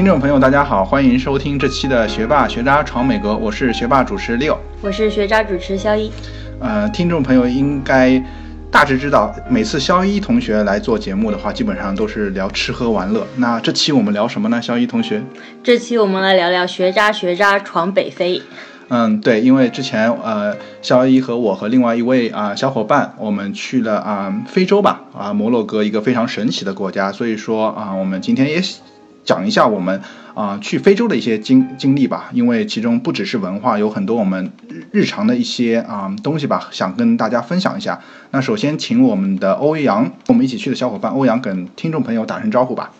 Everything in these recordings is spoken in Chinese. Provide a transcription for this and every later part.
听众朋友，大家好，欢迎收听这期的学霸学渣闯美国，我是学霸主持 Leo，我是学渣主持肖一。呃，听众朋友应该大致知道，每次肖一同学来做节目的话，基本上都是聊吃喝玩乐。那这期我们聊什么呢？肖一同学，这期我们来聊聊学渣学渣闯北非。嗯，对，因为之前呃，肖一和我和另外一位啊小伙伴，我们去了啊非洲吧，啊摩洛哥一个非常神奇的国家，所以说啊，我们今天也讲一下我们啊去非洲的一些经经历吧，因为其中不只是文化，有很多我们日日常的一些啊东西吧，想跟大家分享一下。那首先请我们的欧阳，我们一起去的小伙伴欧阳跟听众朋友打声招呼吧。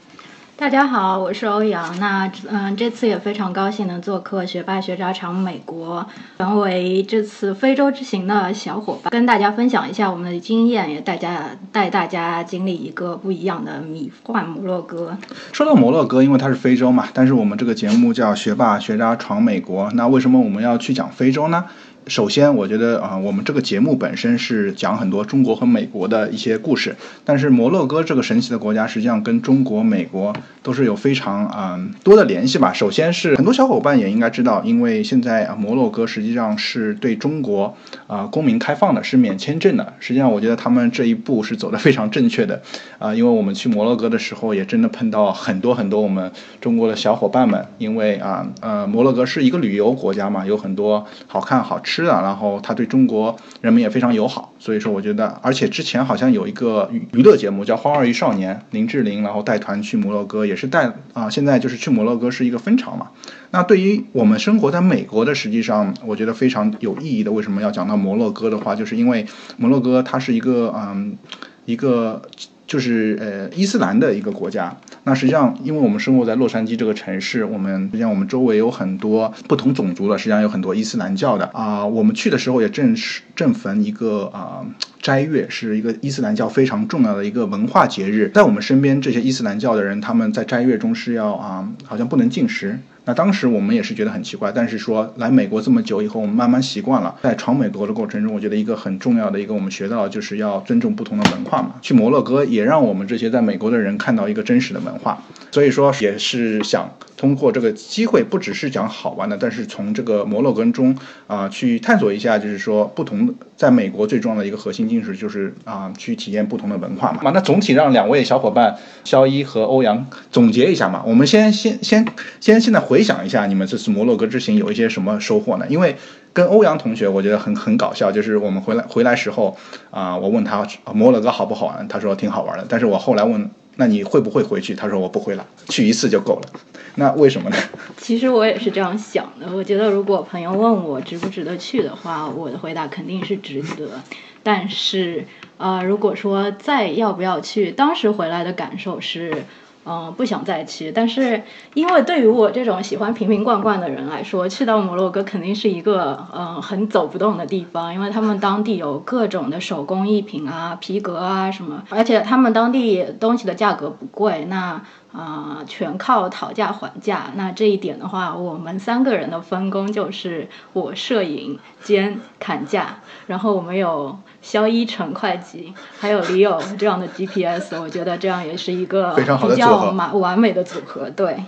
大家好，我是欧阳。那嗯，这次也非常高兴能做客学霸学渣闯美国，成为这次非洲之行的小伙伴，跟大家分享一下我们的经验，也大家带大家经历一个不一样的迷幻摩洛哥。说到摩洛哥，因为它是非洲嘛，但是我们这个节目叫学霸学渣闯美国，那为什么我们要去讲非洲呢？首先，我觉得啊，我们这个节目本身是讲很多中国和美国的一些故事，但是摩洛哥这个神奇的国家，实际上跟中国、美国都是有非常啊多的联系吧。首先是很多小伙伴也应该知道，因为现在啊摩洛哥实际上是对中国啊公民开放的，是免签证的。实际上，我觉得他们这一步是走的非常正确的啊，因为我们去摩洛哥的时候，也真的碰到很多很多我们中国的小伙伴们，因为啊呃摩洛哥是一个旅游国家嘛，有很多好看好吃。是的，然后他对中国人民也非常友好，所以说我觉得，而且之前好像有一个娱娱乐节目叫《花儿与少年》，林志玲然后带团去摩洛哥，也是带啊，现在就是去摩洛哥是一个风潮嘛。那对于我们生活在美国的，实际上我觉得非常有意义的。为什么要讲到摩洛哥的话，就是因为摩洛哥它是一个嗯一个。就是呃伊斯兰的一个国家，那实际上因为我们生活在洛杉矶这个城市，我们实际上我们周围有很多不同种族的，实际上有很多伊斯兰教的啊。我们去的时候也正是正逢一个啊斋月，是一个伊斯兰教非常重要的一个文化节日。在我们身边这些伊斯兰教的人，他们在斋月中是要啊好像不能进食。那当时我们也是觉得很奇怪，但是说来美国这么久以后，我们慢慢习惯了。在闯美国的过程中，我觉得一个很重要的一个我们学到就是要尊重不同的文化嘛。去摩洛哥也让我们这些在美国的人看到一个真实的文化，所以说也是想。通过这个机会，不只是讲好玩的，但是从这个摩洛哥中啊，去探索一下，就是说不同在美国最重要的一个核心精神，就是啊，去体验不同的文化嘛。那总体让两位小伙伴肖一和欧阳总结一下嘛。我们先先先先现在回想一下，你们这次摩洛哥之行有一些什么收获呢？因为跟欧阳同学，我觉得很很搞笑，就是我们回来回来时候啊，我问他摩洛哥好不好玩，他说挺好玩的。但是我后来问，那你会不会回去？他说我不回了，去一次就够了。那为什么呢？其实我也是这样想的。我觉得如果朋友问我值不值得去的话，我的回答肯定是值得。但是，呃，如果说再要不要去，当时回来的感受是。嗯，不想再去，但是因为对于我这种喜欢瓶瓶罐罐的人来说，去到摩洛哥肯定是一个嗯很走不动的地方，因为他们当地有各种的手工艺品啊、皮革啊什么，而且他们当地东西的价格不贵，那啊全靠讨价还价。那这一点的话，我们三个人的分工就是我摄影兼砍价，然后我们有。肖一成会计，还有李友这样的 GPS，我觉得这样也是一个非常好的组合，完完美的组合。对，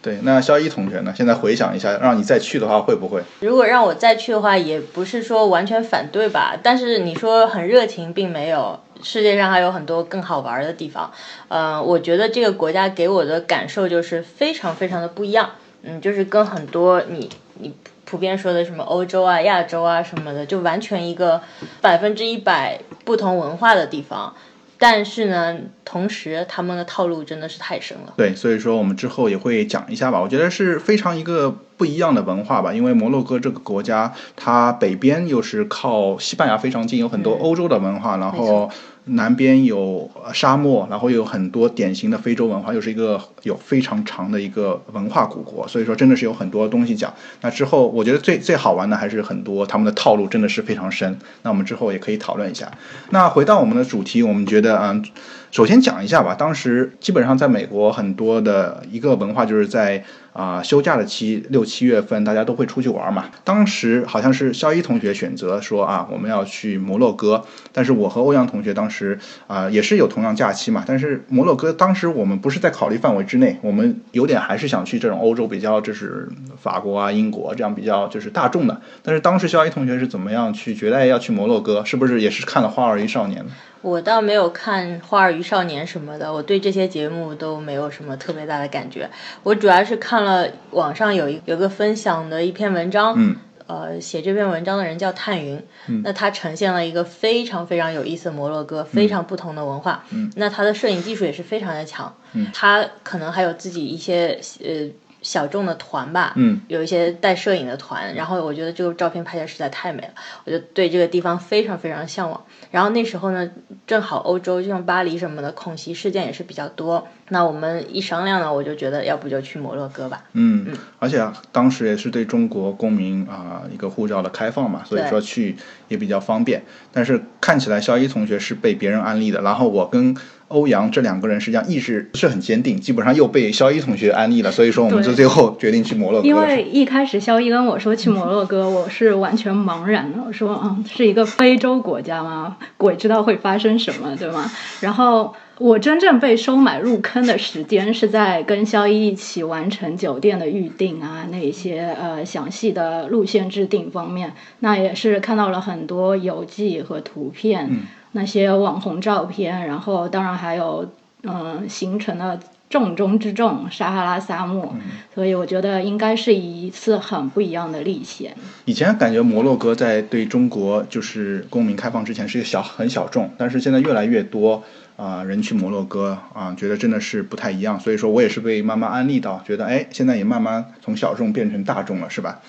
对。那肖一同学呢？现在回想一下，让你再去的话，会不会？如果让我再去的话，也不是说完全反对吧。但是你说很热情，并没有。世界上还有很多更好玩的地方。嗯，我觉得这个国家给我的感受就是非常非常的不一样。嗯，就是跟很多你你。普遍说的什么欧洲啊、亚洲啊什么的，就完全一个百分之一百不同文化的地方。但是呢，同时他们的套路真的是太深了。对，所以说我们之后也会讲一下吧。我觉得是非常一个不一样的文化吧，因为摩洛哥这个国家，它北边又是靠西班牙非常近，有很多欧洲的文化，然后。南边有沙漠，然后有很多典型的非洲文化，又是一个有非常长的一个文化古国，所以说真的是有很多东西讲。那之后，我觉得最最好玩的还是很多他们的套路真的是非常深。那我们之后也可以讨论一下。那回到我们的主题，我们觉得，嗯，首先讲一下吧，当时基本上在美国很多的一个文化就是在啊、休假的期六七月份，大家都会出去玩嘛。当时好像是肖一同学选择说啊，我们要去摩洛哥，但是我和欧阳同学当时啊、也是有同样假期嘛，但是摩洛哥当时我们不是在考虑范围之内，我们有点还是想去这种欧洲比较就是法国啊、英国这样比较就是大众的。但是当时肖一同学是怎么样去觉得要去摩洛哥，是不是也是看了《花儿与少年》？我倒没有看《花儿与少年》什么的，我对这些节目都没有什么特别大的感觉。我主要是看了网上有一有个分享的一篇文章，嗯呃，写这篇文章的人叫探云，那他呈现了一个非常非常有意思的摩洛哥，非常不同的文化。嗯那他的摄影技术也是非常的强，嗯他可能还有自己一些呃小众的团吧，嗯有一些带摄影的团，然后我觉得这个照片拍的实在太美了，我就对这个地方非常非常向往。然后那时候呢，正好欧洲就像巴黎什么的恐袭事件也是比较多，那我们一商量呢，我就觉得要不就去摩洛哥吧。嗯，而且啊当时也是对中国公民啊、一个护照的开放嘛，所以说去也比较方便。但是看起来肖一同学是被别人安利的，然后我跟欧阳这两个人实际上意志不是很坚定，基本上又被肖一同学安利了，所以说我们就最后决定去摩洛哥。因为一开始肖一跟我说去摩洛哥，我是完全茫然的。我说，嗯，是一个非洲国家吗？鬼知道会发生什么，对吗？然后我真正被收买入坑的时间是在跟肖一一起完成酒店的预定啊，那一些呃详细的路线制定方面，那也是看到了很多游记和图片，嗯那些网红照片，然后当然还有嗯、呃行程的重中之重撒哈拉沙漠，所以我觉得应该是一次很不一样的历险。以前感觉摩洛哥在对中国就是公民开放之前是一个小很小众，但是现在越来越多啊、人去摩洛哥啊、觉得真的是不太一样，所以说我也是被慢慢安利到，觉得哎现在也慢慢从小众变成大众了，是吧？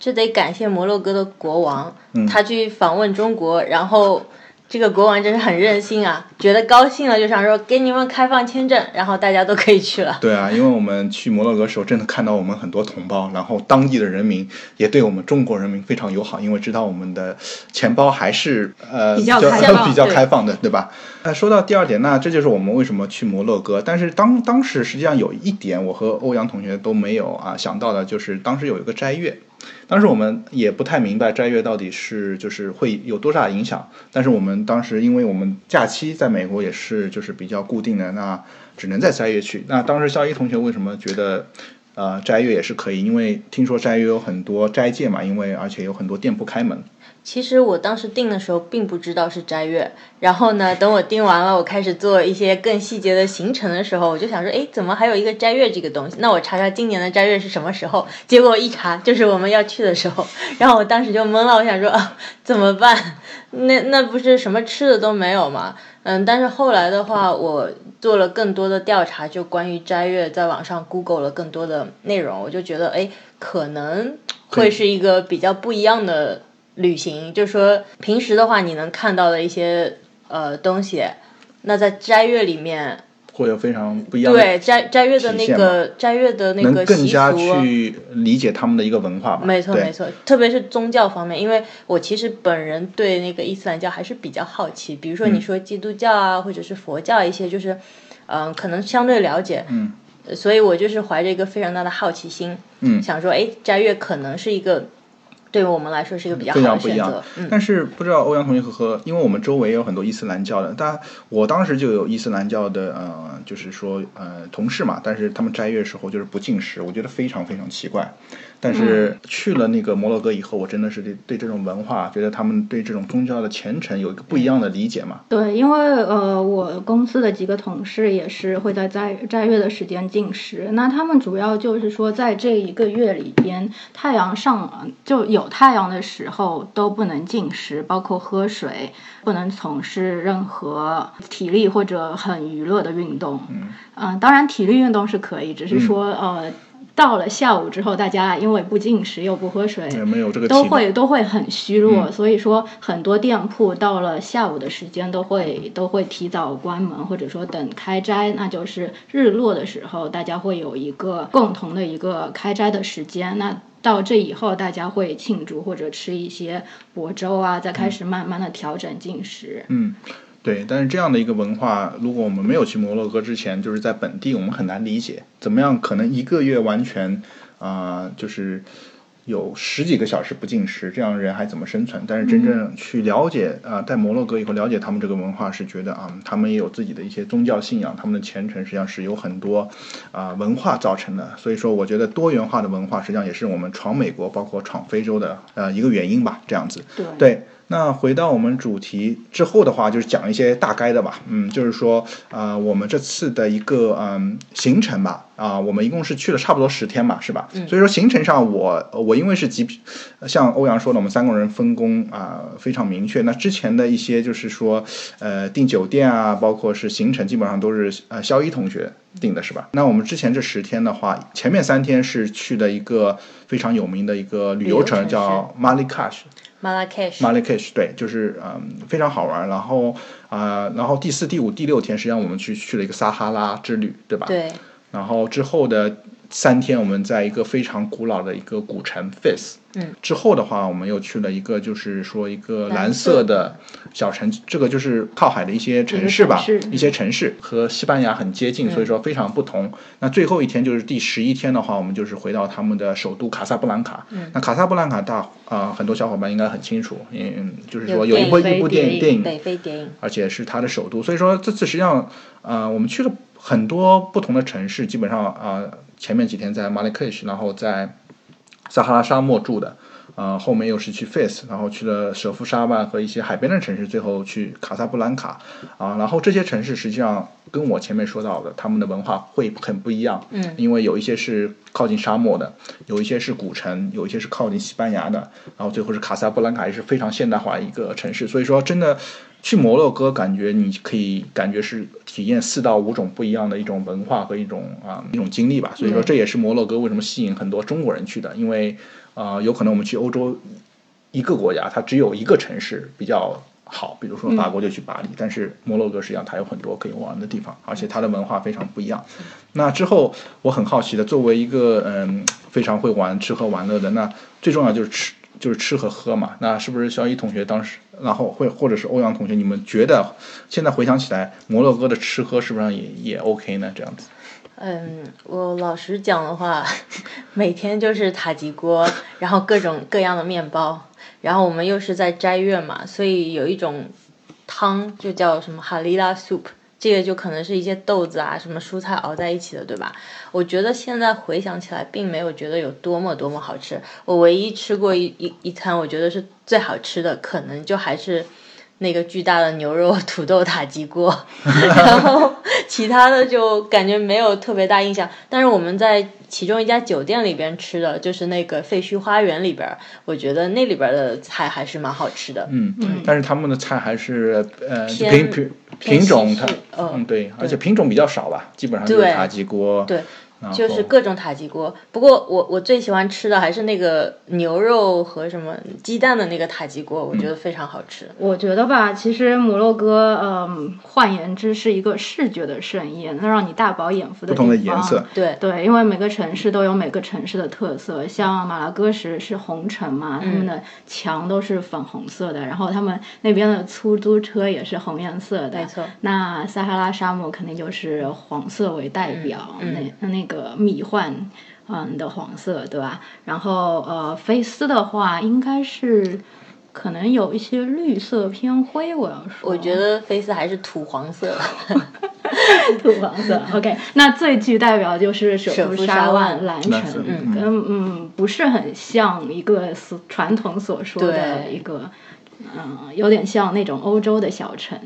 这得感谢摩洛哥的国王，嗯他去访问中国，然后这个国王真是很任性啊，觉得高兴了就想说给你们开放签证，然后大家都可以去了。对啊，因为我们去摩洛哥的时候，真的看到我们很多同胞，然后当地的人民也对我们中国人民非常友好，因为知道我们的钱包还是呃比较开放比较开放的，对吧？那说到第二点，那这就是我们为什么去摩洛哥。但是当当时实际上有一点，我和欧阳同学都没有啊想到的，就是当时有一个斋月。当时我们也不太明白斋月到底是就是会有多大影响，但是我们当时因为我们假期在美国也是就是比较固定的，那只能在斋月去。那当时肖一同学为什么觉得呃斋月也是可以？因为听说斋月有很多斋戒嘛，因为而且有很多店铺开门。其实我当时订的时候并不知道是斋月，然后呢，等我订完了，我开始做一些更细节的行程的时候，我就想说，哎，怎么还有一个斋月这个东西？那我查查今年的斋月是什么时候？结果一查就是我们要去的时候，然后我当时就懵了，我想说啊，怎么办？那那不是什么吃的都没有吗？嗯，但是后来的话，我做了更多的调查，就关于斋月，在网上 Google 了更多的内容，我就觉得，哎，可能会是一个比较不一样的旅行。就是说平时的话，你能看到的一些呃东西，那在斋月里面，会有非常不一样的对斋斋月的那个斋月的那个习更加俗。去理解他们的一个文化吧。没错没错，特别是宗教方面，因为我其实本人对那个伊斯兰教还是比较好奇，比如说你说基督教啊，或者是佛教一些，就是嗯、可能相对了解，所以我就是怀着一个非常大的好奇心，嗯想说，哎，斋月可能是一个对于我们来说是一个比较好非的常不一样选择，嗯。但是不知道欧阳同学和和，因为我们周围也有很多伊斯兰教的，但我当时就有伊斯兰教的呃，就是说呃同事嘛，但是他们斋月时候就是不进食，我觉得非常非常奇怪。但嗯是去了那个摩洛哥以后，我真的是对对这种文化，觉得他们对这种宗教的虔诚有一个不一样的理解嘛。对，因为呃，我公司的几个同事也是会在斋斋月的时间进食。那他们主要就是说，在这一个月里边，太阳上就有太阳的时候都不能进食，包括喝水，不能从事任何体力或者很娱乐的运动。嗯、当然体力运动是可以，只是说、呃。到了下午之后，大家因为不进食又不喝水，有没有这个都会都会很虚弱，嗯所以说很多店铺到了下午的时间都会都会提早关门，或者说等开斋，那就是日落的时候，大家会有一个共同的一个开斋的时间。那到这以后，大家会庆祝或者吃一些薄粥啊，再开始慢慢的调整进食。嗯，对，但是这样的一个文化，如果我们没有去摩洛哥之前，就是在本地，我们很难理解，怎么样可能一个月完全啊、就是有十几个小时不进食，这样人还怎么生存？但是真正去了解啊、在摩洛哥以后了解他们这个文化，是觉得啊、他们也有自己的一些宗教信仰，他们的虔诚实际上是有很多啊、文化造成的。所以说，我觉得多元化的文化实际上也是我们闯美国，包括闯非洲的呃一个原因吧，这样子。对对，那回到我们主题之后的话，就是讲一些大概的吧。嗯，就是说，呃，我们这次的一个嗯行程吧，啊、我们一共是去了差不多十天嘛，是吧？所以说行程上我我因为是集，像欧阳说的，我们三个人分工啊、非常明确。那之前的一些就是说，呃，订酒店啊，包括是行程，基本上都是呃肖一同学定的是吧？那我们之前这十天的话，前面三天是去的一个非常有名的一个旅游城，叫 m a l i k a s h m a l a k e s h m a l a k e s h 对，就是嗯非常好玩。然后啊、然后第四、第五、第六天，实际上我们去去了一个撒哈拉之旅，对吧？。对，然后之后的三天，我们在一个非常古老的一个古城 Fez。嗯。之后的话，我们又去了一个，就是说一个蓝蓝色的小城，这个就是靠海的一些城市吧，一些城市和西班牙很接近，所以说非常不同。那最后一天就是第十一天的话，我们就是回到他们的首都卡萨布兰卡。那卡萨布兰卡大啊、很多小伙伴应该很清楚，嗯，就是说有一部一部电影电电影北非电影，而且是它的首都，所以说这次实际上，呃，我们去了很多不同的城市，基本上啊、呃前面几天在马里克什，然后在撒哈拉沙漠住的，呃，后面又是去 Fez，然后去了舍夫沙万和一些海边的城市，最后去卡萨布兰卡，啊、然后这些城市实际上跟我前面说到的，他们的文化会很不一样，嗯，因为有一些是靠近沙漠的，有一些是古城，有一些是靠近西班牙的，然后最后是卡萨布兰卡，也是非常现代化一个城市，所以说真的去摩洛哥，感觉你可以感觉是体验四到五种不一样的一种文化和一种啊、一种经历吧，所以说这也是摩洛哥为什么吸引很多中国人去的，因为啊、有可能我们去欧洲一个国家，它只有一个城市比较好，比如说法国就去巴黎，但是摩洛哥实际上它有很多可以玩的地方，而且它的文化非常不一样。那之后我很好奇的，作为一个嗯非常会玩吃喝玩乐的，那最重要就是吃。就是吃和喝嘛，那是不是肖一同学当时，然后会或者是欧阳同学，你们觉得现在回想起来，摩洛哥的吃喝是不是也也 OK 呢？这样子，嗯，我老实讲的话，每天就是塔吉锅，然后各种各样的面包，然后我们又是在斋月嘛，所以有一种汤就叫什么哈利拉 soup，这个就可能是一些豆子啊、什么蔬菜熬在一起的，对吧？我觉得现在回想起来，并没有觉得有多么多么好吃。我唯一吃过一一一餐，我觉得是最好吃的，可能就还是。那个巨大的牛肉土豆塔吉锅，然后其他的就感觉没有特别大印象。但是我们在其中一家酒店里边吃的，就是那个废墟花园里边，我觉得那里边的菜还是蛮好吃的。嗯，但是他们的菜还是呃品品品种它嗯嗯对，而且品种比较少吧，基本上就是塔吉锅，对就是各种塔吉锅，不过我我最喜欢吃的还是那个牛肉和什么鸡蛋的那个塔吉锅，我觉得非常好吃。我觉得吧，其实摩洛哥，嗯，换言之是一个视觉的盛宴，能让你大饱眼福的不同的地方颜色，对，对，因为每个城市都有每个城市的特色，像马拉戈什是红城嘛，他们的墙都是粉红色的，然后他们那边的出租车也是红颜色的。没错那撒哈拉沙漠肯定就是黄色为代表，嗯那那个迷幻。嗯的黄色，对吧？然后呃，菲斯的话应该是可能有一些绿色偏灰，我要说。我觉得菲斯还是土黄色。土黄色。OK，那最具代表就是舍舍夫夫沙沙万蓝城，嗯跟嗯不是很像一个所传统所说的一个，嗯，有点像那种欧洲的小城。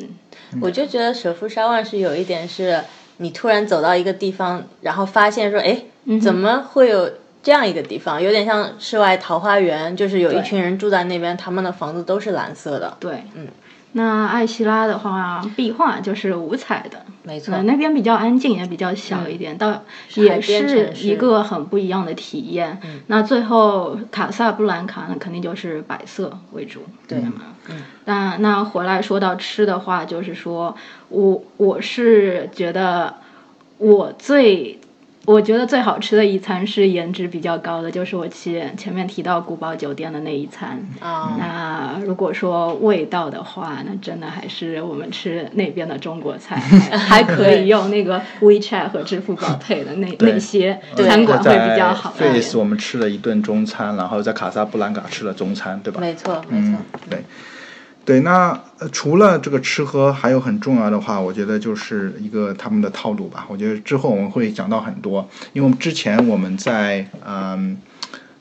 我就觉得舍夫沙万是有一点是，你突然走到一个地方，然后发现说，哎，怎么会有这样一个地方？有点像世外桃花源，就是有一群人住在那边，他们的房子都是蓝色的。对，嗯。那艾希拉的话，壁画就是五彩的，没错呃，，那边比较安静，也比较小一点，倒海也是一个很不一样的体验。那最后卡萨布兰卡呢，肯定就是白色为主，对吗？嗯。那那回来说到吃的话，就是说我我是觉得我最我觉得最好吃的一餐是颜值比较高的，就是我前前面提到古堡酒店的那一餐。啊、那如果说味道的话，那真的还是我们吃那边的中国菜，还可以用那个 WeChat 和支付宝 配的那那些餐馆会比较好一点。Face 我们吃了一顿中餐，然后在卡萨布兰卡吃了中餐，对吧？没错没嗯错。，对，对。那呃除了这个吃喝，还有很重要的话，我觉得就是一个他们的套路吧。我觉得之后我们会讲到很多，因为之前我们在嗯。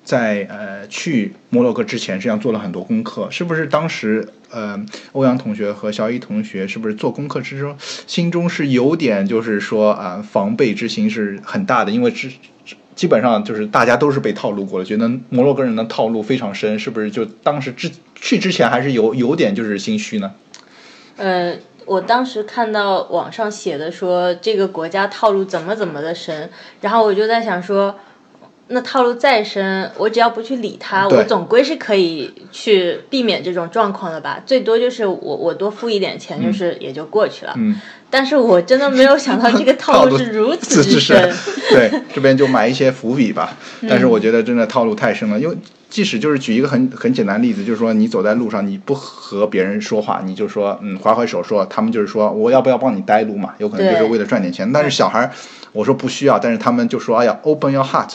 在呃去摩洛哥之前，实际上做了很多功课，是不是？当时呃，欧阳同学和小乙同学是不是做功课之中，心中是有点就是说啊、防备之心是很大的，因为之基本上就是大家都是被套路过了，觉得摩洛哥人的套路非常深，是不是？就当时之去之前还是有有点就是心虚呢？呃，我当时看到网上写的说这个国家套路怎么怎么的深，然后我就在想说，那套路再深，我只要不去理它，我总归是可以去避免这种状况的吧。最多就是我我多付一点钱，就是也就过去了。嗯，但是我真的没有想到这个套路是 如此之之深。对，这边就埋一些伏笔吧。嗯但是我觉得真的套路太深了，因为即使就是举一个很很简单的例子，就是说你走在路上，你不和别人说话，你就说嗯划挥手说，他们就是说我要不要帮你带路嘛，有可能就是为了赚点钱。但是小孩儿，我说不需要，但是他们就说哎呀，open your heart。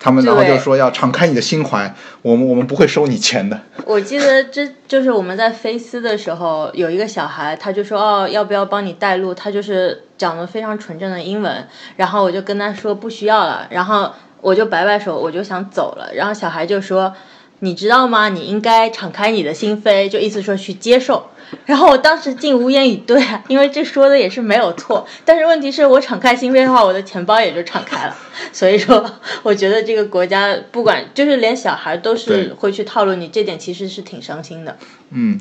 他们然后就说要敞开你的心怀，我们我们不会收你钱的。我记得这就是我们在菲斯的时候，有一个小孩，他就说哦，要不要帮你带路？他就是讲的非常纯正的英文，然后我就跟他说不需要了，然后我就摆摆手，我就想走了，然后小孩就说。你知道吗？你应该敞开你的心扉，就意思说去接受。然后我当时竟无言以对啊，因为这说的也是没有错。但是问题是我敞开心扉的话，我的钱包也就敞开了。所以说，我觉得这个国家不管就是连小孩都是会去套路你，这点其实是挺伤心的。嗯，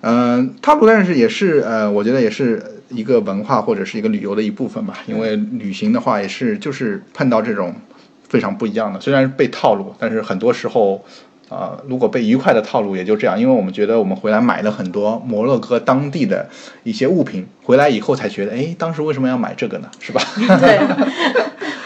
呃，套路但是也是呃，我觉得也是一个文化或者是一个旅游的一部分吧。因为旅行的话，也是就是碰到这种非常不一样的，虽然被套路，但是很多时候。啊、如果被愉快的套路也就这样，因为我们觉得我们回来买了很多摩洛哥当地的一些物品，回来以后才觉得，哎，当时为什么要买这个呢？是吧？对，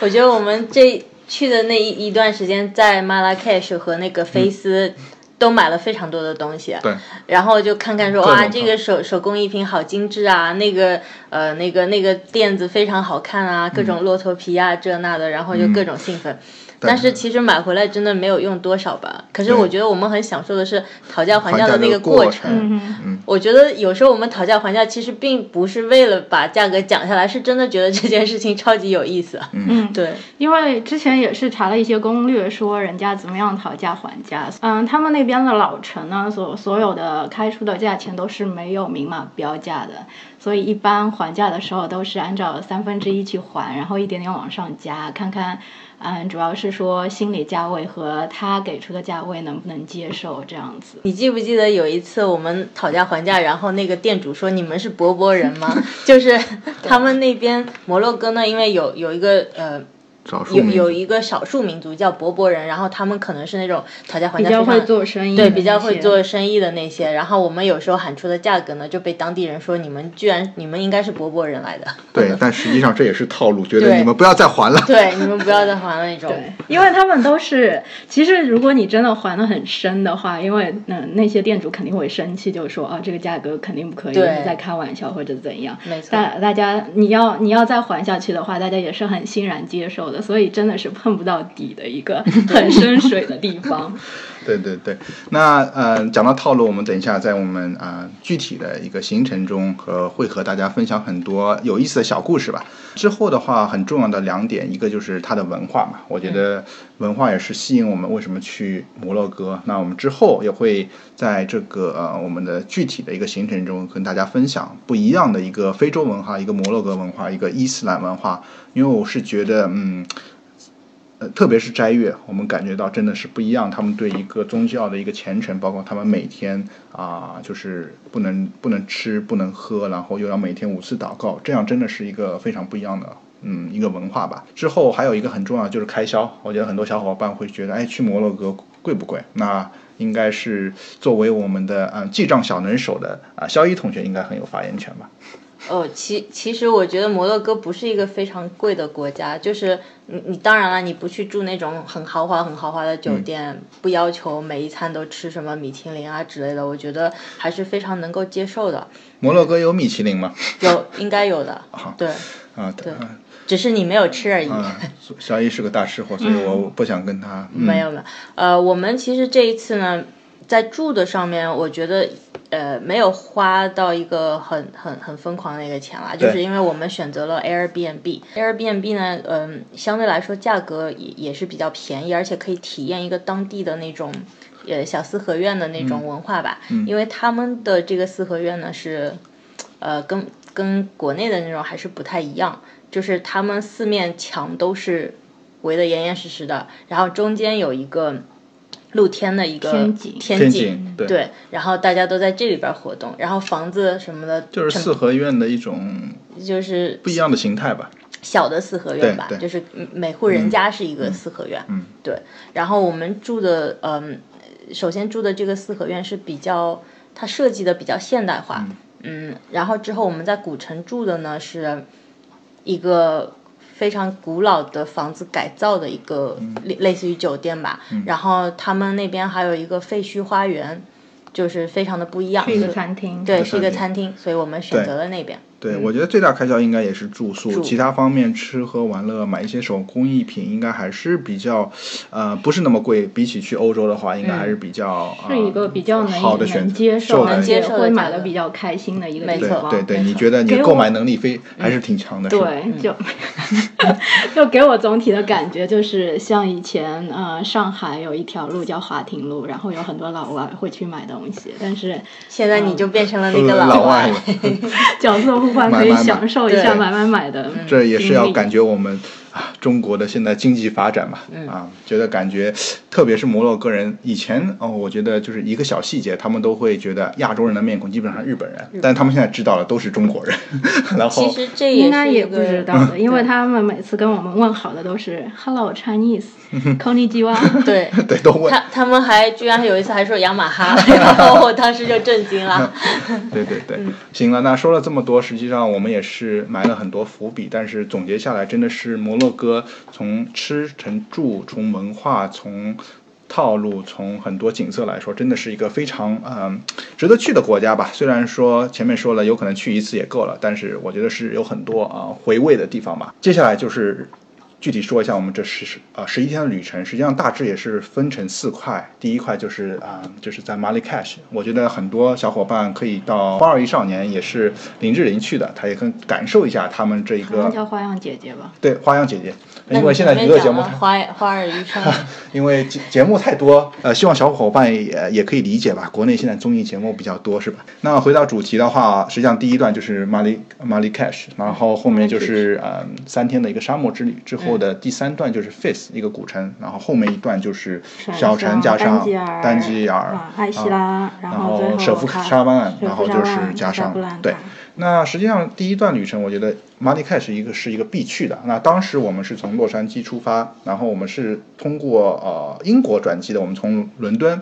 我觉得我们这去的那一一段时间，在马拉喀什和那个菲斯。都买了非常多的东西，对，然后就看看说哇，这个手手工艺品好精致啊，那个呃那个那个垫子非常好看啊，各种骆驼皮啊这那的，然后就各种兴奋。但是其实买回来真的没有用多少吧。可是我觉得我们很享受的是讨价还价的那个过程。嗯我觉得有时候我们讨价还价，其实并不是为了把价格讲下来，是真的觉得这件事情超级有意思。嗯，对，因为之前也是查了一些攻略，说人家怎么样讨价还价。嗯，他们那边的老城呢，所所有的开出的价钱都是没有明码标价的，所以一般还价的时候都是按照三分之一去还，然后一点点往上加，看看。嗯，主要是说心理价位和他给出的价位能不能接受这样子。你记不记得有一次我们讨价还价，然后那个店主说你们是博博人吗？就是 他们那边摩洛哥呢，因为有有一个呃。有少数有有一个少数民族叫柏柏人，然后他们可能是那种讨价还价比较会做生意对，比较会做生意的那些。然后我们有时候喊出的价格呢，就被当地人说你们居然你们应该是柏柏人来的。对，但实际上这也是套路，觉得你们不要再还了。对，你们不要再还了那种。对，因为他们都是，其实如果你真的还的很深的话，因为嗯那些店主肯定会生气，就说啊这个价格肯定不可以，对你在开玩笑或者怎样。没错大大家你要你要再还下去的话，大家也是很欣然接受的，所以真的是碰不到底的一个 很深水的地方。对对对，那呃，讲到套路，我们等一下在我们啊、呃具体的一个行程中和会和大家分享很多有意思的小故事吧。之后的话，很重要的两点，一个就是它的文化嘛，我觉得文化也是吸引我们为什么去摩洛哥。那我们之后也会在这个呃我们的具体的一个行程中跟大家分享不一样的一个非洲文化，一个摩洛哥文化，一个伊斯兰文化，因为我是觉得嗯。呃，特别是斋月，我们感觉到真的是不一样。他们对一个宗教的一个虔诚，包括他们每天啊、就是不能不能吃、不能喝，然后又要每天五次祷告，这样真的是一个非常不一样的。嗯，一个文化吧。之后还有一个很重要就是开销，我觉得很多小伙伴会觉得，哎，去摩洛哥贵不贵？那应该是作为我们的嗯记账小能手的啊，肖一同学应该很有发言权吧？哦，其其实我觉得摩洛哥不是一个非常贵的国家，就是你你当然了，你不去住那种很豪华很豪华的酒店，不要求每一餐都吃什么米其林啊之类的，我觉得还是非常能够接受的。摩洛哥有米其林吗？有，应该有的。对，啊，对，只是你没有吃而已。小易是个大吃货，所以我不想跟他。没有没有，呃，我们其实这一次呢，在住的上面，我觉得。呃，没有花到一个很很很疯狂的一个钱啦，就是因为我们选择了 Airbnb。Airbnb 呢，嗯，相对来说价格也也是比较便宜，而且可以体验一个当地的那种呃小四合院的那种文化吧。嗯。因为他们的这个四合院呢是，呃，跟跟国内的那种还是不太一样，就是他们四面墙都是围得严严实实的，然后中间有一个。露天的一个天井，天井。对，然后大家都在这里边活动，然后房子什么的，就是四合院的一种，就是不一样的形态吧，小的四合院吧，就是每户人家是一个四合院，嗯，对，然后我们住的，嗯，首先住的这个四合院是比较，它设计的比较现代化，嗯，然后之后我们在古城住的呢是一个。非常古老的房子改造的一个类类似于酒店吧，然后他们那边还有一个废墟花园，就是非常的不一样。是一个餐厅。对，是一个餐厅，所以我们选择了那边。对，我觉得最大开销应该也是住宿，其他方面吃喝玩乐买一些手工艺品，应该还是比较，呃，不是那么贵。比起去欧洲的话，应该还是比较是一个比较能好的选择，能接受会买的比较开心的一个地方。对对对，你觉得你购买能力非还是挺强的？对，就 就给我总体的感觉就是像以前呃上海有一条路叫华亭路，然后有很多老外会去买东西，但是现在你就变成了那个老外 角色。可以享受一下买买买的，这也是要感觉我们。中国的现在经济发展嘛，啊，觉得感觉，特别是摩洛哥人，以前哦，我觉得就是一个小细节，他们都会觉得亚洲人的面孔基本上日本人，但他们现在知道了都是中国人。然后其实这应该也不知道的，因为他们每次跟我们问好的都是 Hello Chinese，Konnichiwa，对对都问。他他们还居然有一次还说雅马哈，然后我当时就震惊了。对对对，行了，那说了这么多，实际上我们也是埋了很多伏笔，但是总结下来真的是摩洛。歌从吃、从住、从文化、从套路、从很多景色来说，真的是一个非常嗯值得去的国家吧。虽然说前面说了有可能去一次也够了，但是我觉得是有很多啊回味的地方吧。接下来就是。具体说一下，我们这十十啊十一天的旅程，实际上大致也是分成四块。第一块就是啊，就是在马里喀什，我觉得很多小伙伴可以到花儿与少年，也是林志玲去的，他也很感受一下他们这一个。叫花样姐姐吧。对，花样姐姐。因为现在娱乐节目花花儿与少年。因为节节目太多，呃，希望小伙伴也也可以理解吧。国内现在综艺节目比较多，是吧？那回到主题的话，实际上第一段就是马里马里喀什，然后后面就是嗯三天的一个沙漠之旅之后。后的第三段就是 Fes 一个古城，然后后面一段就是小城加上丹吉尔、艾希拉，然后舍夫沙湾，然后就是加上对。那实际上第一段旅程，我觉得马里凯是一个是一个必去的。那当时我们是从洛杉矶出发，然后我们是通过呃英国转机的，我们从伦敦，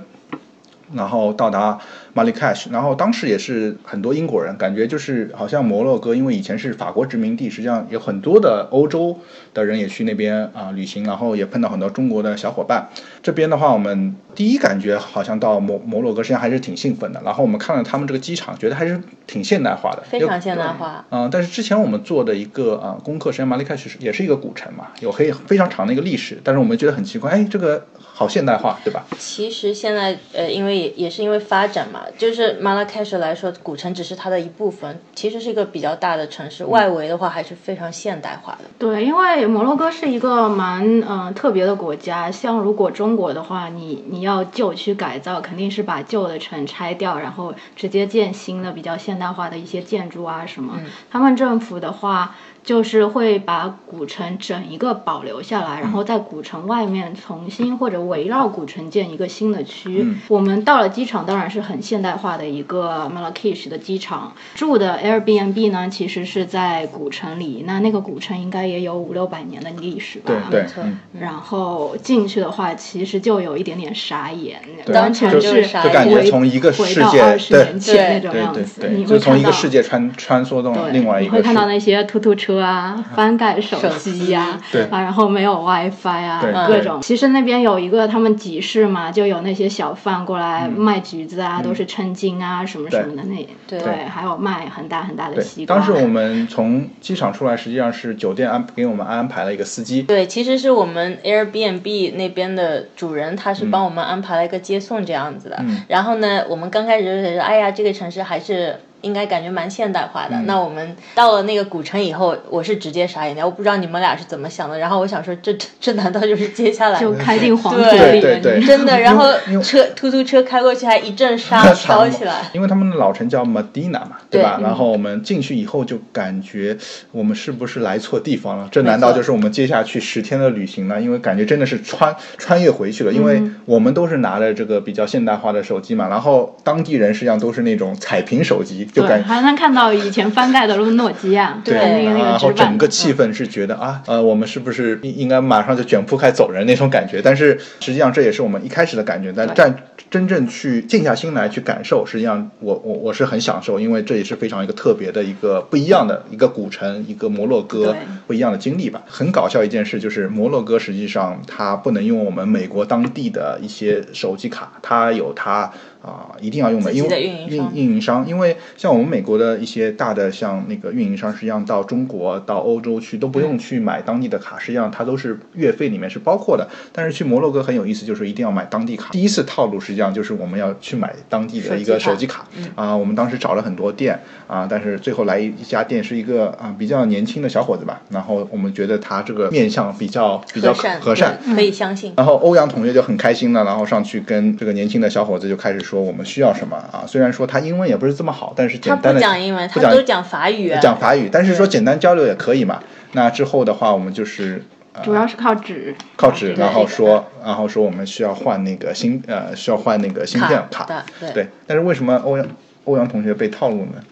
然后到达。马里喀什，然后当时也是很多英国人，感觉就是好像摩洛哥，因为以前是法国殖民地，实际上有很多的欧洲的人也去那边啊旅行，然后也碰到很多中国的小伙伴。这边的话，我们第一感觉好像到摩摩洛哥，实际上还是挺兴奋的。然后我们看了他们这个机场，觉得还是挺现代化的，非常现代化。嗯，但是之前我们做的一个啊功课，实际上马里喀什也是一个古城嘛，有黑非常长的一个历史，但是我们觉得很奇怪，哎，这个好现代化，对吧？其实现在呃，因为也也是因为发展嘛。就是马拉喀什来说，古城只是它的一部分，其实是一个比较大的城市。外围的话还是非常现代化的。对，因为摩洛哥是一个蛮嗯特别的国家。像如果中国的话，你你要旧区改造，肯定是把旧的城拆掉，然后直接建新的比较现代化的一些建筑啊什么。他们政府的话。就是会把古城整一个保留下来，然后在古城外面重新或者围绕古城建一个新的区。我们到了机场，当然是很现代化的一个 Malakish 的机场。住的 Airbnb 呢，其实是在古城里，那那个古城应该也有五六百年的历史吧？对对然后进去的话，其实就有一点点傻眼，对完全就是就感觉回从一个世界二十对年前那种对对样子，对，你就从一个世界穿穿梭到对，另外一个你会看到那些突突车啊、翻盖手手机。呀、对。啊，然后没有 WiFi 啊，各种。其实那边有一个他们集市嘛，就有那些小贩过来嗯。卖橘子啊，都是称斤啊，什么什么的那对。对，还有卖很大很大的西，瓜。当时我们从机场出来，实际上是酒店安给我们安排了一个司机，对，其实是我们 Airbnb 那边的主人，他是帮我们安排了一个接送这样子的。嗯。然后呢，我们刚开始就觉得，哎呀，这个城市还是应该感觉蛮现代化的。嗯那我们到了那个古城以后，我是直接傻眼的，我不知道你们俩是怎么想的。然后我想说，这这这难道就是接下来就开进黄土对里了，对对你真的？然后车突突车开过去，还一阵沙飘起来。因为他们的老城叫 Medina 嘛，对吧？然后我们进去以后就感觉我们是不是来错地方了？这难道就是我们接下去十天的旅行呢？因为感觉真的是穿穿越回去了，因为嗯我们都是拿着这个比较现代化的手机嘛，然后当地人实际上都是那种彩屏手机，就对，感还能看到以前翻盖的诺基亚，对那个那然后个纸板整个气氛是觉得啊，呃，我们是不是应应该马上就卷铺盖走人那种感觉？但是实际上这也是我们一开始的感觉，但但真正去静下心来去感受，实际上我我我是很享受，因为这也是非常一个特别的一个不一样的一个古城，一个摩洛哥不一样的经历吧。很搞笑一件事就是摩洛哥实际上它不能用我们美国当地的一些手机卡，它有它。啊、一定要用的，因为的运营商运营商，因为像我们美国的一些大的像那个运营商，实际上到中国、到欧洲去都不用去买当地的卡，实际上它都是月费里面是包括的。但是去摩洛哥很有意思，就是一定要买当地卡。第一次套路实际上就是我们要去买当地的一个手机卡卡啊、我们当时找了很多店啊、但是最后来一一家店是一个啊、比较年轻的小伙子吧，然后我们觉得他这个面相比较比较和善，可以相信。然后欧阳同学就很开心了，然后上去跟这个年轻的小伙子就开始说我们需要什么啊？虽然说他英文也不是这么好，但是他简单的不讲英文，他都讲法语啊。讲法语，但是说简单交流也可以嘛。那之后的话，我们就是呃主要是靠纸。靠纸，然后说，然后说我们需要换那个芯呃需要换那个芯片卡卡，对对。但是为什么欧阳欧阳同学被套路呢？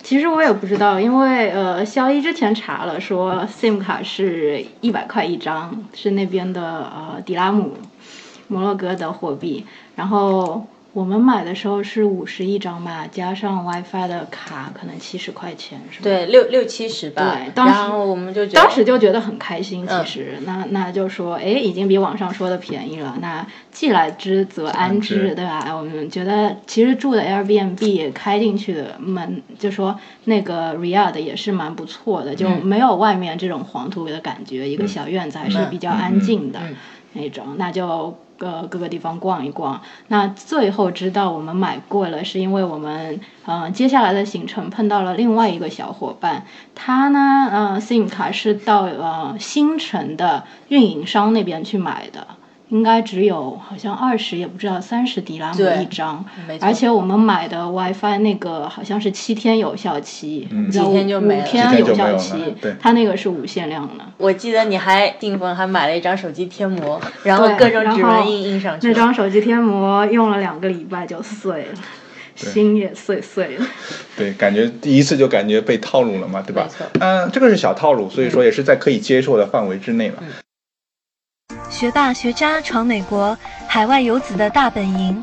其实我也不知道，因为呃，肖一之前查了，说 SIM 卡是一百块一张，是那边的呃迪拉姆，摩洛哥的货币。然后我们买的时候是五十一张吧，加上 WiFi 的卡，可能七十块钱，是吧？对，六六七十吧。对当时然后我们就觉得，当时就觉得很开心，嗯其实、那那就说，哎，已经比网上说的便宜了。那既来之则安安之，对吧？我们觉得其实住的 Airbnb 开进去的门，就说那个 Riyadh 也是蛮不错的，就嗯没有外面这种黄土的感觉，一个小院子还是比较安静的那种。那就。呃，各个地方逛一逛。那最后知道我们买贵了，是因为我们呃接下来的行程碰到了另外一个小伙伴，他呢呃 SIM 卡是到呃新城的运营商那边去买的，应该只有好像二十也不知道三十迪拉姆一张，而且我们买的 WiFi 那个好像是七天有效期，嗯你知道几天就没了五天有效期对，它那个是无限量的。我记得你还订婚，还买了一张手机贴膜，然后各种指纹印印上去。那张手机贴膜用了两个礼拜就碎了，心也碎碎了。对，感觉第一次就感觉被套路了嘛，对吧？嗯、这个是小套路，所以说也是在可以接受的范围之内嘛。学霸学渣闯美国，海外游子的大本营。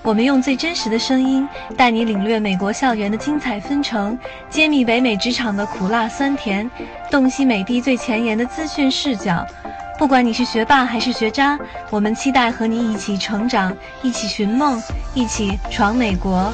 我们用最真实的声音，带你领略美国校园的精彩纷呈，揭秘北美职场的苦辣酸甜，洞悉美的最前沿的资讯视角。不管你是学霸还是学渣，我们期待和你一起成长，一起寻梦，一起闯美国。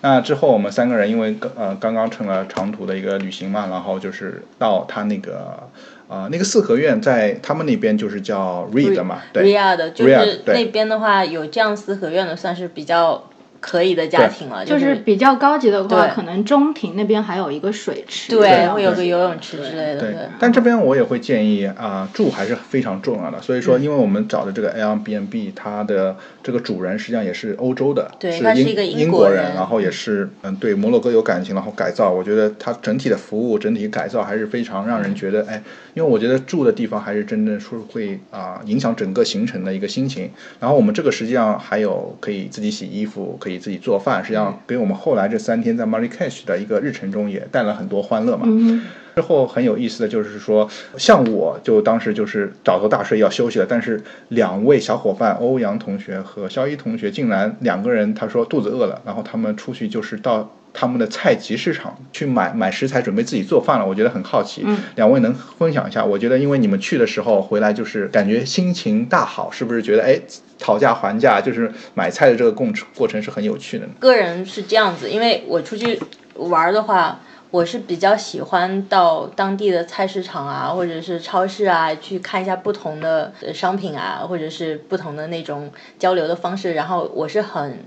那之后我们三个人因为呃刚刚成了长途的一个旅行嘛，然后就是到他那个呃那个四合院在他们那边就是叫 Read 嘛，对 Riyadh 就是那边的话，有这样四合院的，算是比较可以的家庭了，就是比较高级的话，可能中庭那边还有一个水池，对，对会有个游泳池之类的，对。对，但这边我也会建议啊、住还是非常重要的。所以说，因为我们找的这个 Airbnb，它的这个主人实际上也是欧洲的，对是英他是一个英国人。然后也是嗯对摩洛哥有感情，然后改造。我觉得它整体的服务、整体改造还是非常让人觉得哎，因为我觉得住的地方还是真正说会啊、影响整个行程的一个心情。然后我们这个实际上还有可以自己洗衣服，可以自己做饭，实际上给我们后来这三天在 Marrakesh 的一个日程中也带了很多欢乐嘛。嗯，之后很有意思的就是说，像我就当时就是倒头大睡要休息了，但是两位小伙伴欧阳同学和肖一同学竟然两个人他说肚子饿了，然后他们出去就是到他们的菜集市场去买买食材，准备自己做饭了。我觉得很好奇，嗯两位能分享一下？我觉得因为你们去的时候回来就是感觉心情大好，是不是觉得哎讨价还价，就是买菜的这个过程过程是很有趣的呢？个人是这样子，因为我出去玩的话，我是比较喜欢到当地的菜市场啊，或者是超市啊，去看一下不同的呃商品啊，或者是不同的那种交流的方式，然后我是很。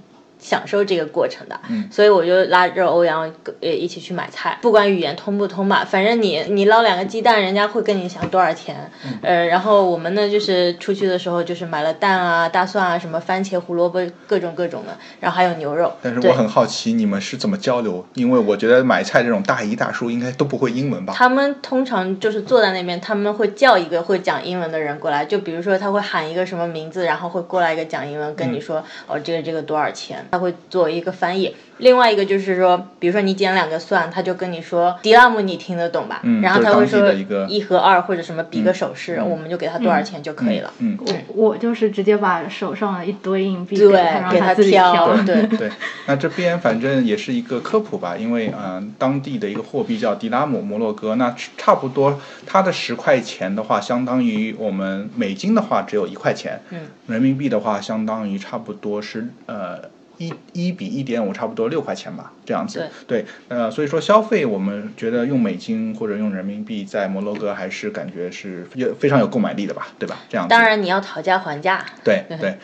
享受这个过程的，嗯。所以我就拉着欧阳呃一起去买菜，不管语言通不通吧，反正你你捞两个鸡蛋，人家会跟你想多少钱，嗯。呃，然后我们呢就是出去的时候就是买了蛋啊、大蒜啊、什么番茄、胡萝卜各种各种的，然后还有牛肉。但是我很好奇你们是怎么交流，因为我觉得买菜这种大姨大叔应该都不会英文吧？他们通常就是坐在那边，他们会叫一个会讲英文的人过来，就比如说他会喊一个什么名字，然后会过来一个讲英文跟你说，哦，这个这个多少钱，他会做一个翻译。另外一个就是说，比如说你捡两个蒜，他就跟你说迪拉姆，你听得懂吧？嗯然后他会说一和二或者什么比个手势，我们就给他多少钱就可以了。嗯，我我就是直接把手上的一堆硬币对给他，挑对 对，那这边反正也是一个科普吧，因为嗯、呃当地的一个货币叫迪拉姆，摩洛哥，那差不多它的十块钱的话，相当于我们美金的话只有一块钱，嗯，人民币的话相当于差不多是呃。一一比一点五，差不多六块钱吧，这样子。对，呃，所以说消费，我们觉得用美金或者用人民币在摩洛哥还是感觉是有非常有购买力的吧，对吧？这样子。当然你要讨价还价。对 对。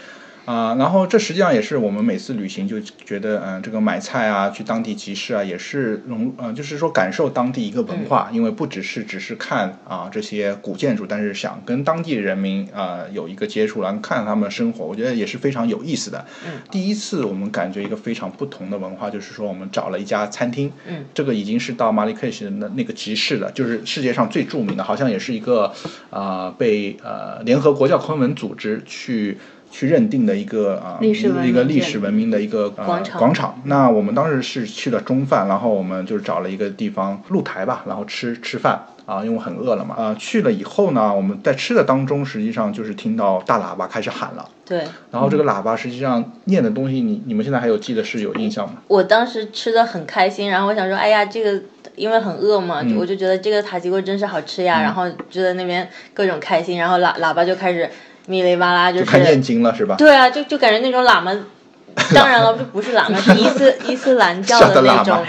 啊、然后这实际上也是我们每次旅行就觉得，嗯、这个买菜啊，去当地集市啊，也是融，呃，就是说感受当地一个文化，因为不只是只是看啊、这些古建筑，但是想跟当地人民啊、有一个接触，然后看他们的生活，我觉得也是非常有意思的。嗯，第一次我们感觉一个非常不同的文化，就是说我们找了一家餐厅，嗯，这个已经是到马里克什的那个集市了，就是世界上最著名的，好像也是一个啊、被呃联合国教科文组织去。去认定的一个啊、历史文一个历史文明的一个、呃、广场广场。那我们当时是去了中饭，然后我们就是找了一个地方露台吧，然后吃吃饭啊，因为我很饿了嘛。啊、去了以后呢，我们在吃的当中，实际上就是听到大喇叭开始喊了。对，然后这个喇叭实际上念的东西，你你们现在还有记得是有印象吗？我当时吃的很开心，然后我想说，哎呀，这个因为很饿嘛，嗯我就觉得这个塔吉锅真是好吃呀，然后就在那边各种开心，然后喇喇叭就开始噼里哇啦，就就是看念经了是吧？对啊，就就感觉那种喇嘛，当然了，这不是喇嘛，是伊斯伊斯兰教的那种。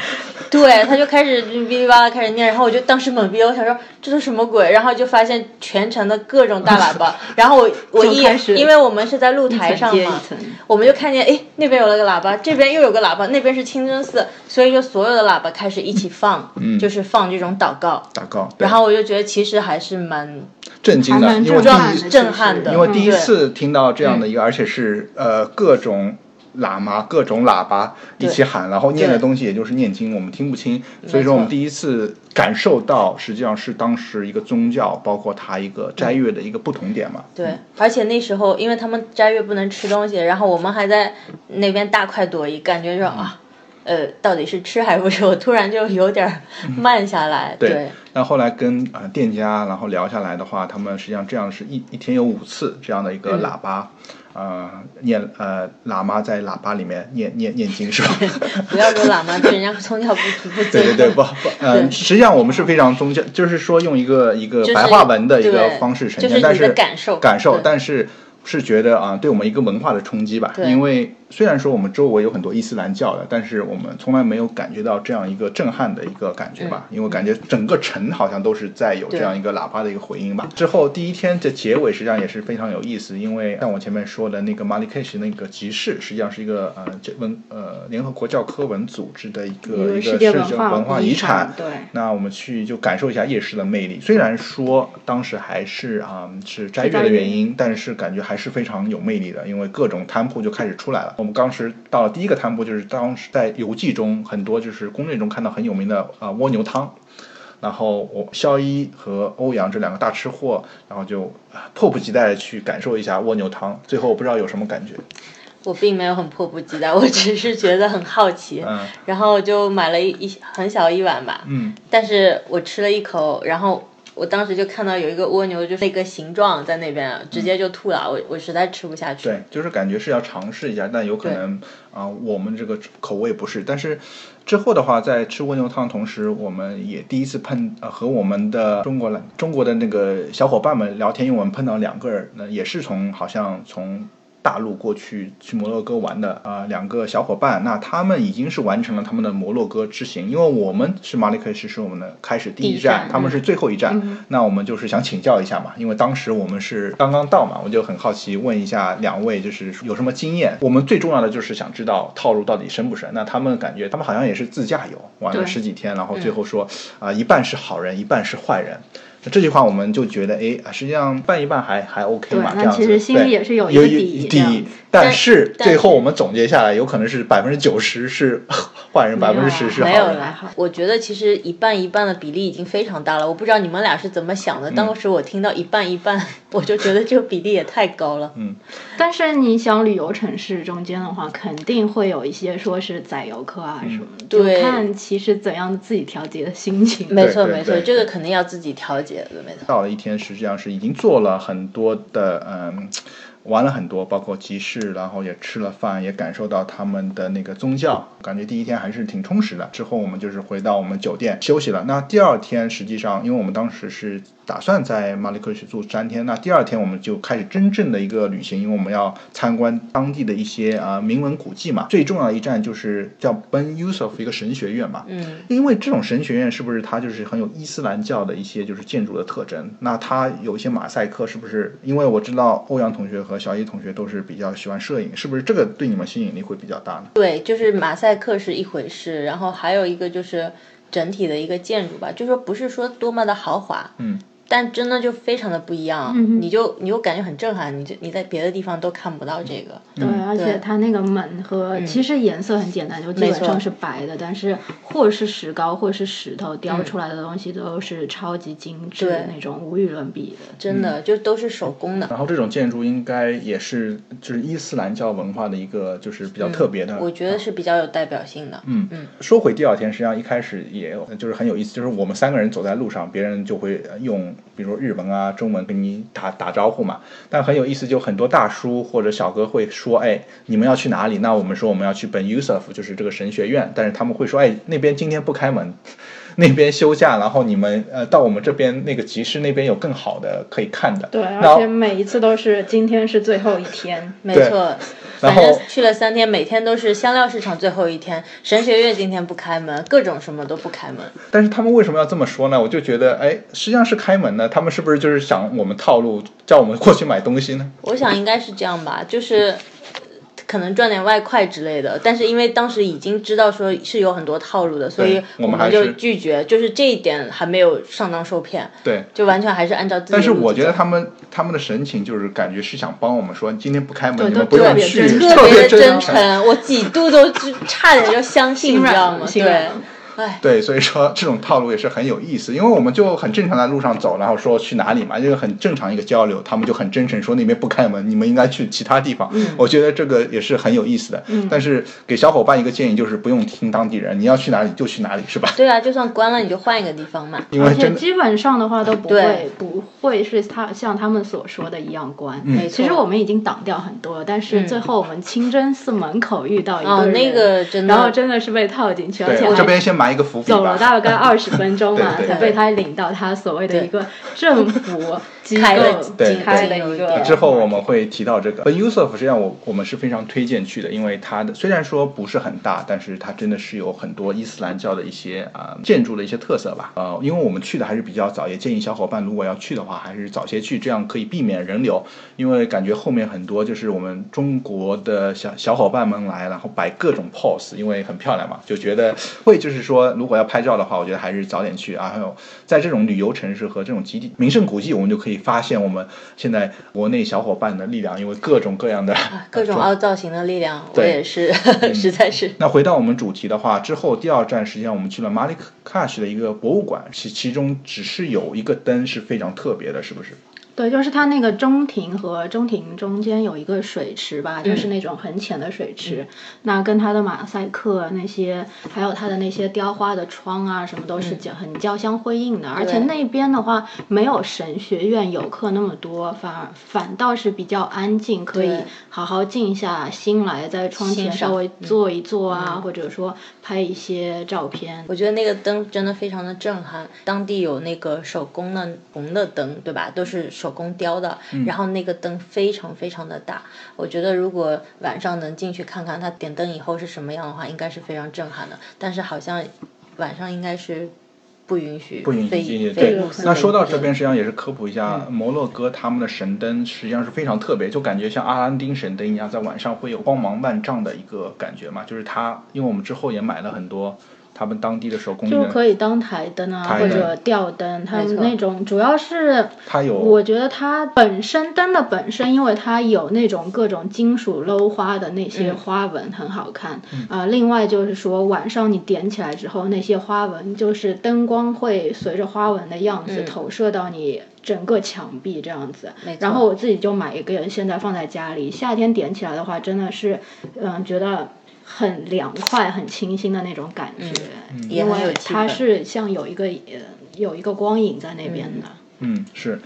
对，他就开始哔哩吧啦开始念，然后我就当时懵逼了，我想说这是什么鬼，然后就发现全程的各种大喇叭，然后我我一因为我们是在露台上嘛我们就看见，哎，那边有了个喇叭，这边又有个喇叭，那边是清真寺，所以就所有的喇叭开始一起放，嗯就是放这种祷告。祷告。然后我就觉得其实还是蛮震惊的，因为第一震撼的，震撼的因为第一次听到这样的一个，而且是呃各种喇嘛、各种喇叭一起喊，然后念的东西也就是念经，我们听不清，所以说我们第一次感受到，实际上是当时一个宗教，包括它一个斋月的一个不同点嘛。对，而且那时候因为他们斋月不能吃东西，然后我们还在那边大快朵颐，感觉说啊。呃，到底是吃还不吃？我突然就有点儿慢下来。对，那后来跟啊、呃店家然后聊下来的话，他们实际上这样是一一天有五次这样的一个喇叭，呃念呃喇嘛在喇叭里面念念念经是吧？不要说喇嘛对人家宗教不不。对对对，不不，呃，实际上我们是非常宗教，就是说用一个一个白话文的一个方式呈现，就是但是感受感受，但是是觉得啊，对我们一个文化的冲击吧，因为虽然说我们周围有很多伊斯兰教的，但是我们从来没有感觉到这样一个震撼的一个感觉吧，因为感觉整个城好像都是在有这样一个喇叭的一个回音吧。之后第一天的结尾实际上也是非常有意思，因为像我前面说的那个 Marrakesh 那个集市，实际上是一个呃这文呃联合国教科文组织的一个一个世界文化遗产。对。那我们去就感受一下夜市的魅力。虽然说当时还是啊是斋月的原因，但是感觉还是非常有魅力的，因为各种摊铺就开始出来了。我们当时到了第一个摊铺，就是当时在游记中很多就是攻略中看到很有名的啊蜗牛汤，然后我肖一和欧阳这两个大吃货，然后就迫不及待的去感受一下蜗牛汤。最后不知道有什么感觉？我并没有很迫不及待，我只是觉得很好奇，嗯然后就买了一一很小一碗吧，嗯但是我吃了一口，然后我当时就看到有一个蜗牛，就是那个形状在那边，直接就吐了，我我实在吃不下去。对，就是感觉是要尝试一下，但有可能啊、我们这个口味不是。但是之后的话，在吃蜗牛汤同时，我们也第一次碰呃和我们的中国来中国的那个小伙伴们聊天，因为我们碰到两个人，那也是从好像从。大陆过去去摩洛哥玩的啊、两个小伙伴，那他们已经是完成了他们的摩洛哥之行，因为我们是马里克什是我们的开始第一第一站他们是最后一站。那我们就是想请教一下嘛，因为当时我们是刚刚到嘛，我就很好奇问一下两位，就是有什么经验？我们最重要的就是想知道套路到底深不深。那他们感觉他们好像也是自驾游，玩了十几天，然后最后说啊、一半是好人，一半是坏人。那这句话我们就觉得，哎，啊实际上办一办还还 OK 嘛，这样子。其实心里对也是有一底底，但是但是最后我们总结下来，有可能是百分之九十是坏人，百分之十是好人。没有了，我觉得其实一半一半的比例已经非常大了。我不知道你们俩是怎么想嗯的。当时我听到一半一半，我就觉得这个比例也太高了。嗯但是你想旅游城市中间的话，肯定会有一些说是宰游客啊什么的，就对看其实怎样自己调节的心情。没错没错，这个肯定要自己调节的，没错。到了一天，实际上是已经做了很多的，嗯，玩了很多，包括集市，然后也吃了饭，也感受到他们的那个宗教，感觉第一天还是挺充实的。之后我们就是回到我们酒店休息了。那第二天实际上，因为我们当时是打算在马里克什住三天，那第二天我们就开始真正的一个旅行，因为我们要参观当地的一些啊、名文古迹嘛。最重要的一站就是叫 Ben Yusuf 一个神学院嘛，嗯，因为这种神学院是不是它就是很有伊斯兰教的一些就是建筑的特征？那它有一些马赛克，是不是？因为我知道欧阳同学和小一同学都是比较喜欢摄影，是不是这个对你们吸引力会比较大呢？对，就是马赛克是一回事，然后还有一个就是整体的一个建筑吧，就说不是说多么的豪华，嗯，但真的就非常的不一样，你就你就感觉很震撼，你就你在别的地方都看不到这个。对，而且它那个门和其实颜色很简单，就基本上是白的，但是或是石膏或是石头雕出来的东西都是超级精致的那种，无与伦比的。真的就都是手工的。然后这种建筑应该也是就是伊斯兰教文化的一个就是比较特别的。我觉得是比较有代表性的。嗯嗯，说回第二天，实际上一开始也有，就是很有意思，就是我们三个人走在路上，别人就会呃用，比如日文啊、中文跟你打打招呼嘛。但很有意思，就很多大叔或者小哥会说，哎，你们要去哪里？那我们说我们要去本 Usof，就是这个神学院，但是他们会说，哎，那边今天不开门。那边休假，然后你们呃到我们这边那个集市那边有更好的可以看的。对，而且每一次都是今天是最后一天。没错，然反后正去了三天，每天都是香料市场最后一天，神学院今天不开门，各种什么都不开门。但是他们为什么要这么说呢？我就觉得，哎，实际上是开门呢。他们是不是就是想我们套路，叫我们过去买东西呢？我想应该是这样吧，就是。可能赚点外快之类的，但是因为当时已经知道说是有很多套路的，所以我们们就拒绝，就是这一点还没有上当受骗，对。就完全还是按照自己的但是我觉得他们他们的神情就是感觉是想帮我们说，今天不开门，对你们都特别不用去，特别的真真诚，我几度都就差点就相信，你知道吗？对对，所以说这种套路也是很有意思，因为我们就很正常在路上走，然后说去哪里嘛，就是很正常一个交流，他们就很真诚说那边不开门，你们应该去其他地方。嗯我觉得这个也是很有意思的。但是给小伙伴一个建议就是不用听当地人，你要去哪里就去哪里，是吧？对啊，就算关了你就换一个地方嘛。而且因为真，基本上的话都不会不会是他像他们所说的一样关。其实我们已经挡掉很多了，但是最后我们清真寺门口遇到一哦个人，那个真的然后真的是被套进去，而且对，还这边先买埋一个伏笔。走了大概二十分钟嘛，才被他领到他所谓的一个政府机构对开的一个。之后我们会提到这个 Yusuf，实际上我我们是非常推荐去的，因为它的虽然说不是很大，但是它真的是有很多伊斯兰教的一些啊、建筑的一些特色吧。呃，因为我们去的还是比较早，也建议小伙伴如果要去的话，还是早些去，这样可以避免人流。因为感觉后面很多就是我们中国的小小伙伴们来，然后摆各种 pose，因为很漂亮嘛，就觉得会就是说，如果要拍照的话，我觉得还是早点去啊。还有在这种旅游城市和这种极地名胜古迹，我们就可以发现我们现在国内小伙伴的力量，因为各种各样的各种 凹造型的力量，我对也是，实在是。那回到我们主题的话，之后第二站实际上我们去了马里卡什的一个博物馆，其其中只是有一个灯是非常特别的，是不是？对，就是它那个中庭和中庭中间有一个水池吧，就是那种很浅的水池。那跟它的马赛克那些，还有它的那些雕花的窗啊，什么都是交很交相辉映的。而且那边的话，没有神学院游客那么多，反而反倒是比较安静，可以好好静下心来，在窗前稍微坐一坐啊，或者说拍一些照片。我觉得那个灯真的非常的震撼，当地有那个手工的红的灯，对吧？都是手工雕的，然后那个灯非常非常的大。我觉得如果晚上能进去看看它点灯以后是什么样的话，应该是非常震撼的。但是好像晚上应该是不允许不允许进去。对那说到这边，实际上也是科普一下，摩洛哥他们的神灯实际上是非常特别，就感觉像阿拉丁神灯一样，在晚上会有光芒万丈的一个感觉嘛。就是它，因为我们之后也买了很多他们当地的手工艺就的，可以当台灯啊，灯或者吊灯，他们那种主要是它有我觉得它本身灯的本身，因为它有那种各种金属镂花的那些花纹，很好看。啊、另外就是说晚上你点起来之后，那些花纹就是灯光会随着花纹的样子嗯投射到你。整个墙壁这样子然后我自己就买一个，现在放在家里。夏天点起来的话，真的是，嗯，觉得很凉快、很清新的那种感觉，也因为它是像有一个呃有一个光影在那边的。嗯，是。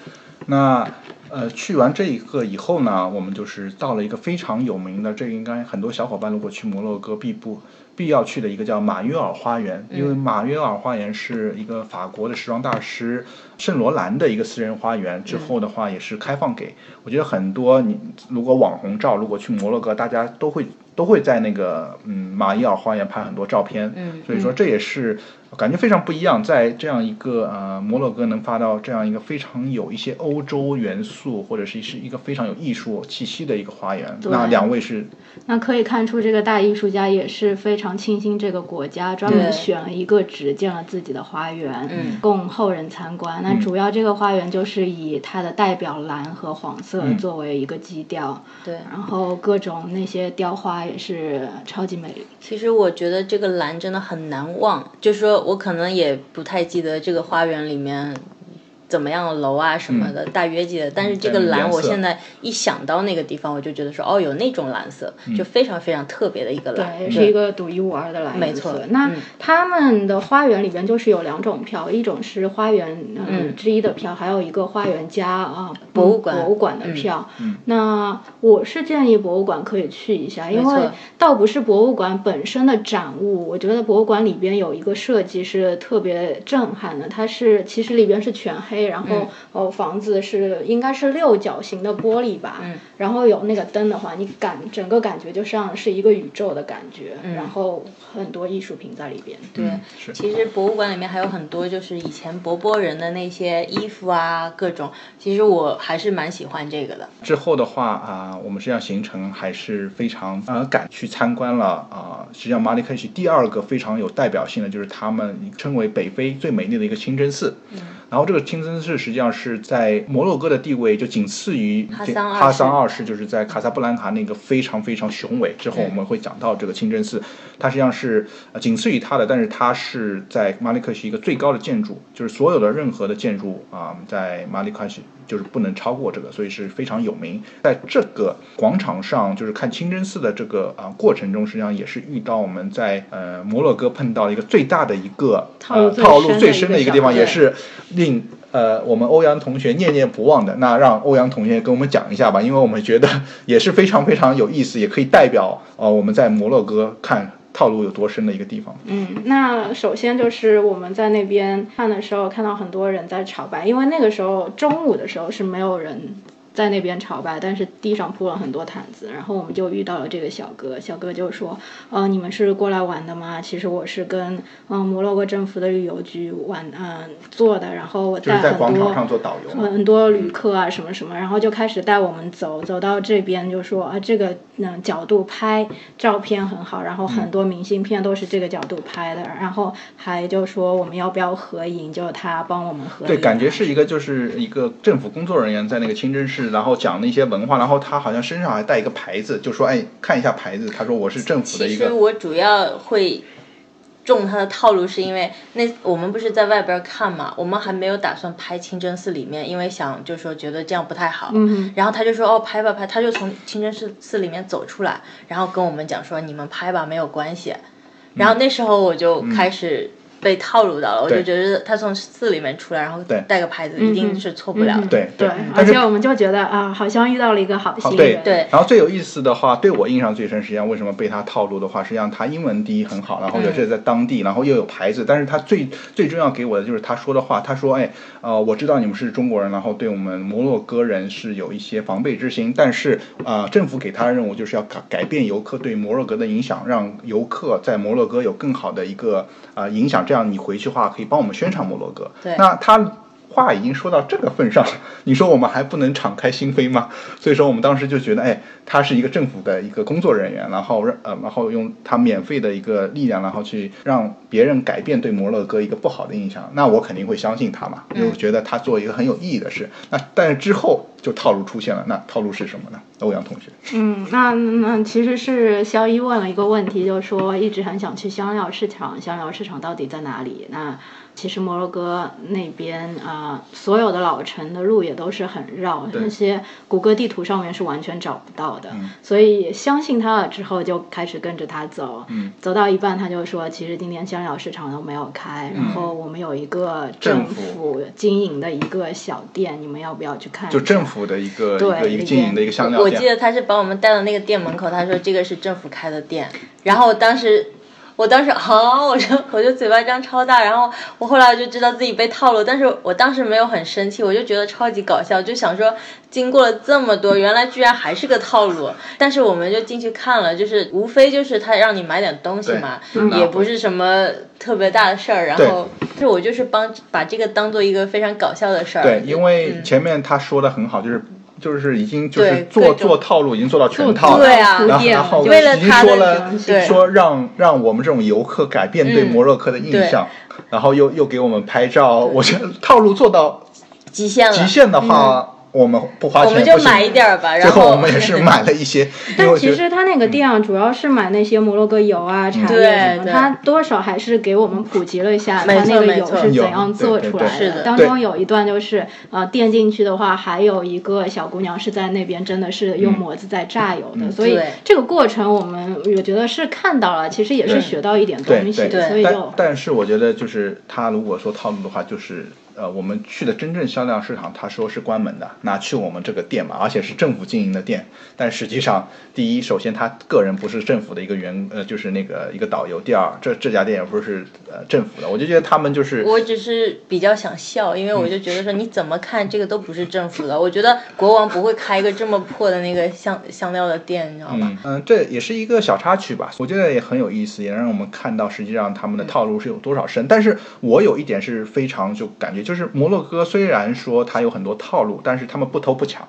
那呃，去完这一个以后呢，我们就是到了一个非常有名的，这个应该很多小伙伴如果去摩洛哥必不必要去的一个叫马约尔花园，因为马约尔花园是一个法国的时装大师圣罗兰的一个私人花园，之后的话也是开放给，我觉得很多你如果网红照，如果去摩洛哥，大家都会都会在那个嗯马里尔花园拍很多照片，嗯所以说这也是感觉非常不一样，在这样一个呃摩洛哥能发到这样一个非常有一些欧洲元素或者是是一个非常有艺术气息的一个花园。那两位是那可以看出，这个大艺术家也是非常倾心这个国家，专门选了一个址建了自己的花园，嗯供后人参观。那主要这个花园就是以它的代表蓝和黄色嗯作为一个基调，对。然后各种那些雕花也是超级美丽。其实我觉得这个蓝真的很难忘，就是说我可能也不太记得这个花园里面怎么样的楼啊什么的，大约记得。但是这个蓝，我现在一想到那个地方，我就觉得说，哦，有那种蓝色，就非常非常特别的一个蓝，对，是一个独一无二的蓝没错。那嗯他们的花园里边就是有两种票，一种是花园嗯嗯之一的票，还有一个花园加啊博物馆博物馆的嗯票。嗯那我是建议博物馆可以去一下，因为倒不是博物馆本身的展物，我觉得博物馆里边有一个设计是特别震撼的，它是其实里边是全黑，然后、嗯哦房子是应该是六角形的玻璃吧，嗯然后有那个灯的话，你感整个感觉就像是一个宇宙的感觉，嗯然后很多艺术品在里边。对，嗯是其实博物馆里面还有很多就是以前博波人的那些衣服啊，各种，其实我还是蛮喜欢这个的。之后的话啊、我们实际上行程还是非常呃赶去参观了啊、实际上马里克西第二个非常有代表性的就是他们称为北非最美丽的一个清真寺。然后这个清真寺实际上是在摩洛哥的地位就仅次于哈桑二世哈桑二世，就是在卡萨布兰卡那个非常非常雄伟。之后我们会讲到这个清真寺，它实际上是呃仅次于它的，但是它是在马里克是一个最高的建筑，就是所有的任何的建筑啊、在马里克西就是不能超过这个，所以是非常有名。在这个广场上，就是看清真寺的这个啊、过程中，实际上也是遇到我们在呃摩洛哥碰到一个最大的一个套路最呃套路最深的一个地方，也是令呃我们欧阳同学念念不忘的。那让欧阳同学跟我们讲一下吧，因为我们觉得也是非常非常有意思，也可以代表呃我们在摩洛哥看套路有多深的一个地方。嗯，那首先就是我们在那边看的时候，看到很多人在炒白，因为那个时候中午的时候是没有人。在那边朝拜，但是地上铺了很多毯子，然后我们就遇到了这个小哥，小哥就说：“呃，你们是过来玩的吗？其实我是跟嗯摩洛哥政府的旅游局玩嗯做的，然后我带很多很多旅客啊什么什么，然后就开始带我们走，走到这边就说啊这个嗯角度拍照片很好，然后很多明信片都是这个角度拍的，然后还就说我们要不要合影，就他帮我们合影。对，感觉是一个就是一个政府工作人员在那个清真寺。然后讲那些文化，然后他好像身上还带一个牌子，就说：“哎，看一下牌子。”他说：“我是政府的一个。”其实我主要会中他的套路，是因为那我们不是在外边看嘛，我们还没有打算拍清真寺里面，因为想就说觉得这样不太好。嗯。然后他就说：“哦，拍吧拍。”他就从清真寺寺里面走出来，然后跟我们讲说：“你们拍吧，没有关系。”然后那时候我就开始。被套路到了，我就觉得他从寺里面出来，然后带个牌子，一定是错不了的。对对，而且我们就觉得啊，好像遇到了一个好心人。对。然后最有意思的话，对我印象最深，实际上为什么被他套路的话，实际上他英文第一很好，然后也是在当地，然后又有牌子。但是他最最重要给我的就是他说的话，他说：“哎，呃，我知道你们是中国人，然后对我们摩洛哥人是有一些防备之心，但是啊，政府给他的任务就是要改改变游客对摩洛哥的影响，让游客在摩洛哥有更好的一个啊影响，这样你回去的话。”可以帮我们宣传摩洛哥。那他话已经说到这个份上了，你说我们还不能敞开心扉吗？所以说我们当时就觉得，哎，他是一个政府的一个工作人员，然后让呃，然后用他免费的一个力量，然后去让别人改变对摩洛哥一个不好的印象，那我肯定会相信他嘛，就觉得他做一个很有意义的事。那但是之后就套路出现了，那套路是什么呢？欧阳同学。嗯，那那其实是肖一问了一个问题，就是说一直很想去香料市场，香料市场到底在哪里？那其实摩洛哥那边啊，所有的老城的路也都是很绕，那些谷歌地图上面是完全找不到的。所以相信他了之后，就开始跟着他走。走到一半，他就说：“其实今天香料市场都没有开，然后我们有一个政府经营的一个小店，你们要不要去看？”就政府的一个一个经营的一个香料店。我记得他是把我们带到那个店门口，他说：“这个是政府开的店。”然后当时。我当时啊，我就我就嘴巴张超大，然后我后来就知道自己被套路，但是我当时没有很生气，我就觉得超级搞笑，就想说经过了这么多，原来居然还是个套路，但是我们就进去看了，就是无非就是他让你买点东西嘛，也不是什么特别大的事儿，然后就我就是帮把这个当做一个非常搞笑的事儿。对，因为前面他说的很好，就是。就是已经就是做做套路，已经做到全套了。然后然后已经说了说让让我们这种游客改变对摩洛哥的印象，然后又又给我们拍照。我觉得套路做到极限了。极限的话。我们不花钱，我们就买一点儿吧。然后我们也是 买了一些。但其实他那个店啊，主要是买那些摩洛哥油啊、茶叶什么，他多少还是给我们普及了一下他那个油是怎样做出来的。当中有一段就是呃，垫进去的话，还有一个小姑娘是在那边真的是用模子在榨油的，所以这个过程我们我觉得是看到了，其实也是学到一点东西。所以就但是我觉得就是他如果说套路的话，就是。呃，我们去的真正销量市场，他说是关门的。那去我们这个店嘛，而且是政府经营的店。但实际上，第一，首先他个人不是政府的一个员，呃，就是那个一个导游。第二，这这家店也不是呃政府的。我就觉得他们就是，我只是比较想笑，因为我就觉得说你怎么看这个都不是政府的。我觉得国王不会开一个这么破的那个香香料的店，你知道吗？嗯，这也是一个小插曲吧。我觉得也很有意思，也让我们看到实际上他们的套路是有多少深。但是我有一点是非常就感觉。就是摩洛哥虽然说它有很多套路，但是他们不偷不抢。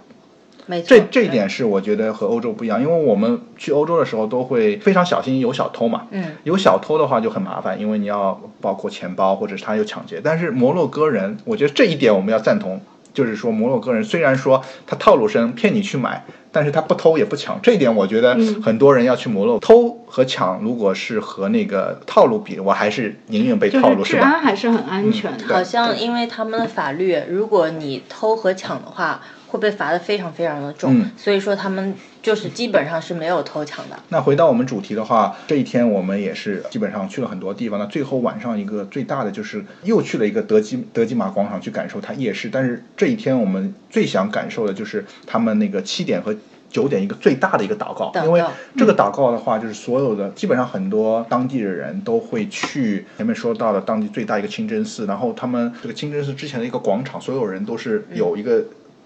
没错，这这一点是我觉得和欧洲不一样，因为我们去欧洲的时候都会非常小心有小偷嘛。嗯。有小偷的话就很麻烦，因为你要包括钱包或者是他有抢劫。但是摩洛哥人，我觉得这一点我们要赞同，就是说摩洛哥人虽然说他套路深，骗你去买。但是他不偷也不抢，这一点我觉得很多人要去摩洛偷和抢，如果是和那个套路比，我还是宁愿被套路，是吧？治安还是很安全的。好像因为他们的法律，如果你偷和抢的话。会被罚的非常非常的重，所以说他们就是基本上是没有偷抢的。那回到我们主题的话，这一天我们也是基本上去了很多地方。那最后晚上一个最大的就是又去了一个德基德基玛广场去感受它夜市。但是这一天我们最想感受的就是他们那个七点和。九点一个最大的一个祷告，因为这个祷告的话，就是所有的基本上很多当地的人都会去前面说到的当地最大一个清真寺，然后他们这个清真寺之前的一个广场，所有人都是有一个。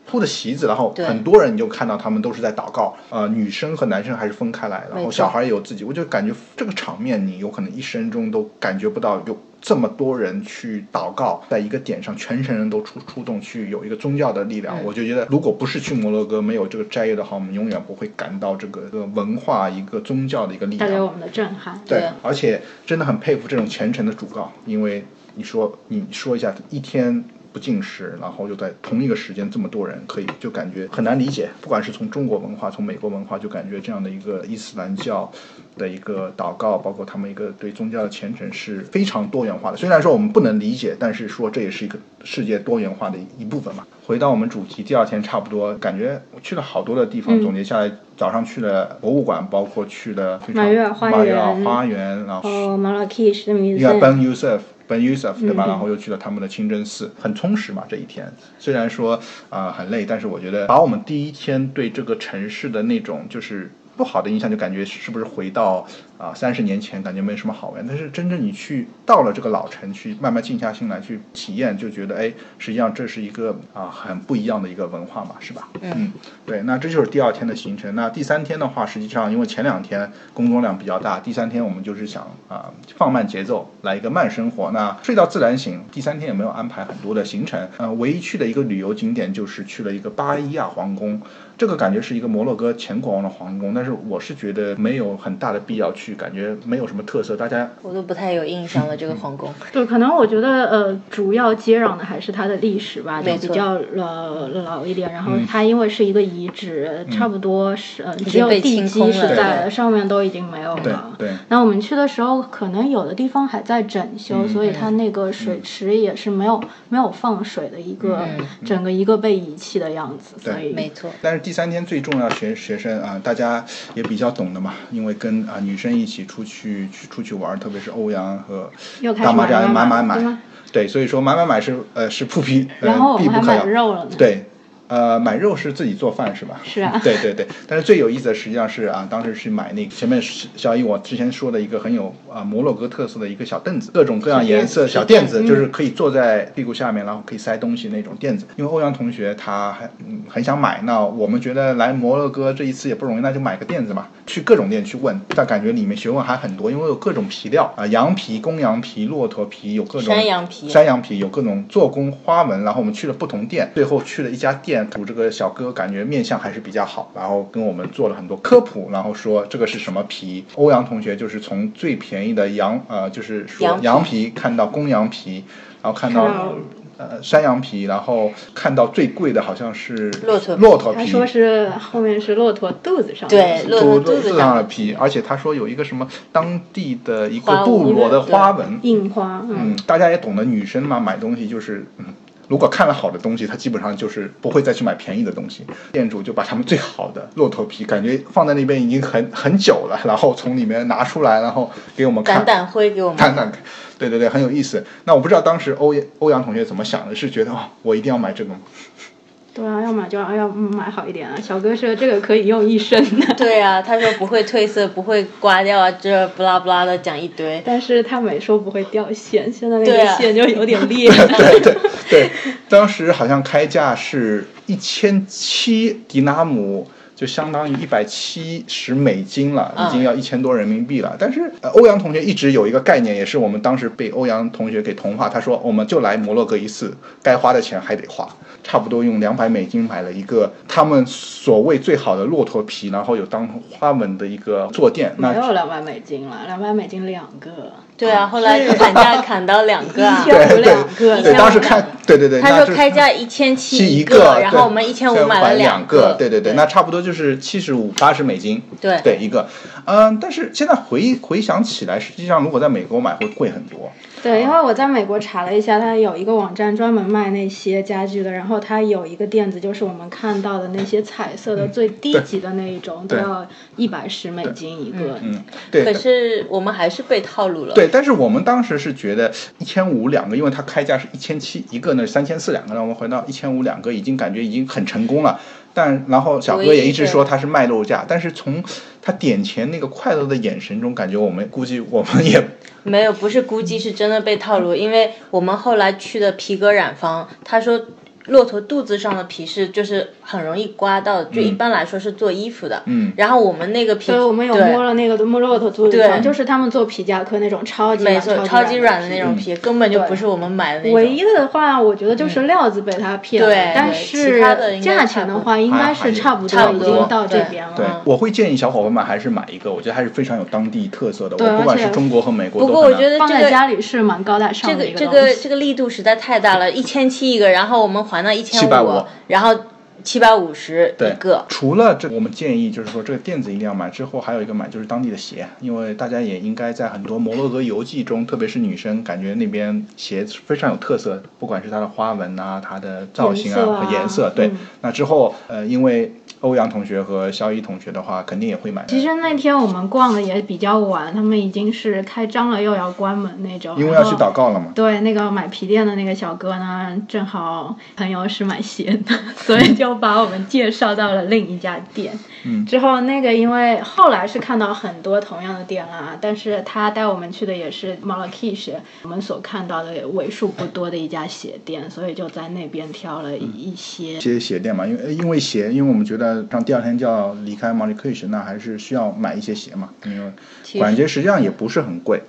铺的席子，然后很多人你就看到他们都是在祷告，呃，女生和男生还是分开来，然后小孩也有自己，我就感觉这个场面你有可能一生中都感觉不到有这么多人去祷告，在一个点上，全城人都出出动去有一个宗教的力量，我就觉得如果不是去摩洛哥，没有这个斋月的话，我们永远不会感到这个个文化一个宗教的一个力量，带给我们的震撼。对，而且真的很佩服这种虔诚的主告，因为你说你说一下一天。不进食，然后又在同一个时间这么多人，可以就感觉很难理解。不管是从中国文化，从美国文化，就感觉这样的一个伊斯兰教的一个祷告，包括他们一个对宗教的虔诚是非常多元化的。虽然说我们不能理解，但是说这也是一个世界多元化的一部分嘛。回到我们主题，第二天差不多感觉我去了好多的地方。总结下来，早上去了博物馆，包括去了马约尔花园，花园，然后马拉喀什的名字。Ben Yusuf。Ben Yusuf 对吧？然后又去了他们的清真寺，很充实嘛这一天。虽然说啊很累，但是我觉得把我们第一天对这个城市的那种就是不好的印象，就感觉是不是回到。啊，三十年前感觉没什么好玩，但是真正你去到了这个老城，去慢慢静下心来去体验，就觉得哎，实际上这是一个啊很不一样的一个文化嘛，是吧？嗯，对，那这就是第二天的行程。那第三天的话，实际上因为前两天工作量比较大，第三天我们就是想啊放慢节奏，来一个慢生活。那睡到自然醒。第三天也没有安排很多的行程，呃，唯一去的一个旅游景点就是去了一个巴伊亚皇宫，这个感觉是一个摩洛哥前国王的皇宫，但是我是觉得没有很大的必要去。感觉没有什么特色，大家我都不太有印象了。这个皇宫，对，可能我觉得呃，主要接壤的还是它的历史吧，就比较呃老一点。然后它因为是一个遗址，差不多是呃只有地基是在上面都已经没有了。对。那我们去的时候，可能有的地方还在整修，所以它那个水池也是没有没有放水的一个整个一个被遗弃的样子。所以没错。但是第三天最重要学学生啊，大家也比较懂的嘛，因为跟啊女生。一起出去去出去玩，特别是欧阳和大妈这样买买买，对，所以说买买买是呃是不必呃必不可少，对。呃，买肉是自己做饭是吧？是啊。对对对，但是最有意思的实际上是啊，当时去买那个前面小易我之前说的一个很有啊摩洛哥特色的一个小凳子，各种各样颜色小垫子，就是可以坐在屁股下面，然后可以塞东西那种垫子。因为欧阳同学他还很想买，那我们觉得来摩洛哥这一次也不容易，那就买个垫子嘛。去各种店去问，但感觉里面学问还很多，因为有各种皮料啊，羊皮、公羊皮、骆驼皮，有各种山羊皮，山羊皮有各种做工花纹。然后我们去了不同店，最后去了一家店。这个小哥感觉面相还是比较好，然后跟我们做了很多科普，然后说这个是什么皮。欧阳同学就是从最便宜的羊，呃，就是说羊皮看到公羊皮，然后看到呃山羊皮，然后看到最贵的好像是骆驼骆驼皮。他说是后面是骆驼肚子上对骆驼肚子上的皮，而且他说有一个什么当地的一个部落的花纹印花，嗯，大家也懂得，女生嘛买东西就是嗯。如果看了好的东西，他基本上就是不会再去买便宜的东西。店主就把他们最好的骆驼皮，感觉放在那边已经很很久了，然后从里面拿出来，然后给我们看。掸掸灰给我们。掸掸，对对对，很有意思。那我不知道当时欧阳欧阳同学怎么想的，是觉得哦，我一定要买这个吗？对啊，要买就要要买好一点啊！小哥说这个可以用一生的。对啊，他说不会褪色，不会刮掉啊，这不拉不拉的讲一堆。但是他没说不会掉线，现在那个线就有点裂。对对对，当时好像开价是一千七迪纳姆。就相当于一百七十美金了，已经要一千多人民币了。但是欧阳同学一直有一个概念，也是我们当时被欧阳同学给同化。他说，我们就来摩洛哥一次，该花的钱还得花。差不多用两百美金买了一个他们所谓最好的骆驼皮，然后有当花纹的一个坐垫。没有两百美金了，两百美金两个。对啊，后来砍价砍到两个啊，一千五两个。对，当时看，对对对。他说开价一千七一个，然后我们一千五买了两个。对对对，那差不多就是七十五八十美金。对对，一个。嗯，但是现在回回想起来，实际上如果在美国买会贵很多。对，因为我在美国查了一下，它有一个网站专门卖那些家具的，然后它有一个垫子，就是我们看到的那些彩色的最低级的那一种，都要一百十美金一个。嗯，对。可是我们还是被套路了。对，但是我们当时是觉得一千五两个，因为它开价是一千七一个呢，三千四两个，让我们回到一千五两个，已经感觉已经很成功了。但然后小哥也一直说他是卖肉价，但是从他点钱那个快乐的眼神中，感觉我们估计我们也没有，不是估计是真的被套路，因为我们后来去的皮革染坊，他说。骆驼肚子上的皮是就是很容易刮到，就一般来说是做衣服的。嗯。然后我们那个皮，所以我们有摸了那个摸骆驼肚子上，就是他们做皮夹克那种超级没错，超级软的那种皮，根本就不是我们买的那种。唯一的话，我觉得就是料子被他骗了，但是价钱的话应该是差不多，已经到这边了。对，我会建议小伙伴们还是买一个，我觉得还是非常有当地特色的。对，不管是中国和美国，不过我觉得放在家里是蛮高大上的。这个这个这个力度实在太大了，一千七一个，然后我们还到一千五。然后七百五十一个。除了这，我们建议就是说，这个垫子一定要买。之后还有一个买就是当地的鞋，因为大家也应该在很多摩洛哥游记中，特别是女生，感觉那边鞋非常有特色，不管是它的花纹啊、它的造型啊和颜色。对，那之后呃，因为。欧阳同学和肖一同学的话，肯定也会买。其实那天我们逛的也比较晚，他们已经是开张了又要关门那种。因为要去祷告了嘛。对，那个买皮垫的那个小哥呢，正好朋友是买鞋的，所以就把我们介绍到了另一家店。嗯。之后那个因为后来是看到很多同样的店啦，但是他带我们去的也是 Malakish，我们所看到的为数不多的一家鞋店，所以就在那边挑了一些。一些鞋店嘛，因为因为鞋，因为我们觉得。像第二天就要离开 m o n t c a 那还是需要买一些鞋嘛，因为管鞋实际上也不是很贵。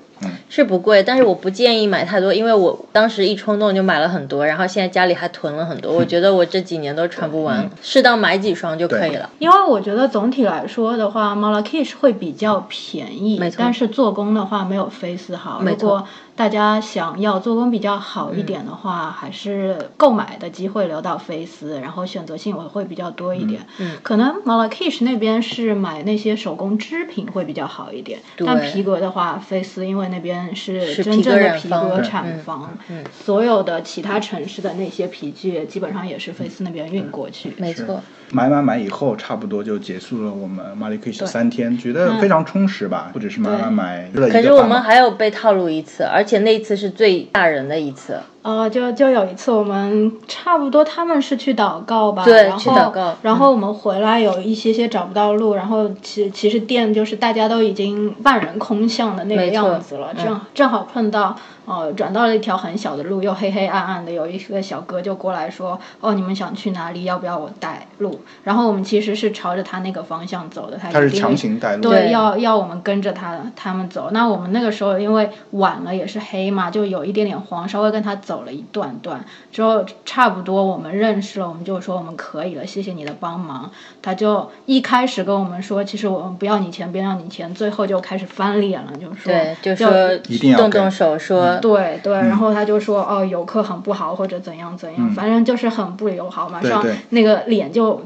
是不贵，但是我不建议买太多，因为我当时一冲动就买了很多，然后现在家里还囤了很多，我觉得我这几年都穿不完，适当买几双就可以了。因为我觉得总体来说的话 m a l a k i s h 会比较便宜，没错但是做工的话没有菲斯好。如果大家想要做工比较好一点的话，还是购买的机会留到菲斯，然后选择性我会比较多一点。嗯，可能 Malakish 那边是买那些手工织品会比较好一点，但皮革的话，菲斯因为那边是真正的皮革厂房，所有的其他城市的那些皮具基本上也是菲斯那边运过去。没错。买买买以后，差不多就结束了我们马里克什三天，觉得非常充实吧。不只是买买买，可是我们还有被套路一次，而且那一次是最吓人的一次。哦，就就有一次，我们差不多他们是去祷告吧，对，去祷告。然后我们回来有一些些找不到路，然后其其实店就是大家都已经万人空巷的那个样子了，正正好碰到。哦，转到了一条很小的路，又黑黑暗暗的，有一个小哥就过来说：“哦，你们想去哪里？要不要我带路？”然后我们其实是朝着他那个方向走的，他他是强行带路，对，要要我们跟着他他们走。那我们那个时候因为晚了也是黑嘛，就有一点点慌，稍微跟他走了一段段之后，差不多我们认识了，我们就说我们可以了，谢谢你的帮忙。他就一开始跟我们说，其实我们不要你钱，别要你钱，最后就开始翻脸了，就说对，就说动动手说。对对，然后他就说哦，游客很不好或者怎样怎样，反正就是很不友好，马上那个脸就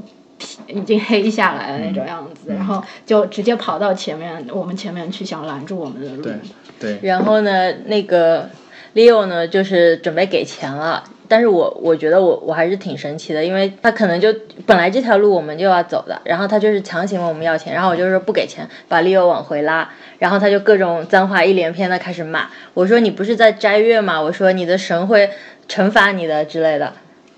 已经黑下来了那种样子，然后就直接跑到前面我们前面去想拦住我们的路。对对。然后呢，那个 Leo 呢，就是准备给钱了。但是我我觉得我我还是挺神奇的，因为他可能就本来这条路我们就要走的，然后他就是强行问我们要钱，然后我就说不给钱，把 Leo 往回拉，然后他就各种脏话一连篇的开始骂，我说你不是在斋月吗？我说你的神会惩罚你的之类的。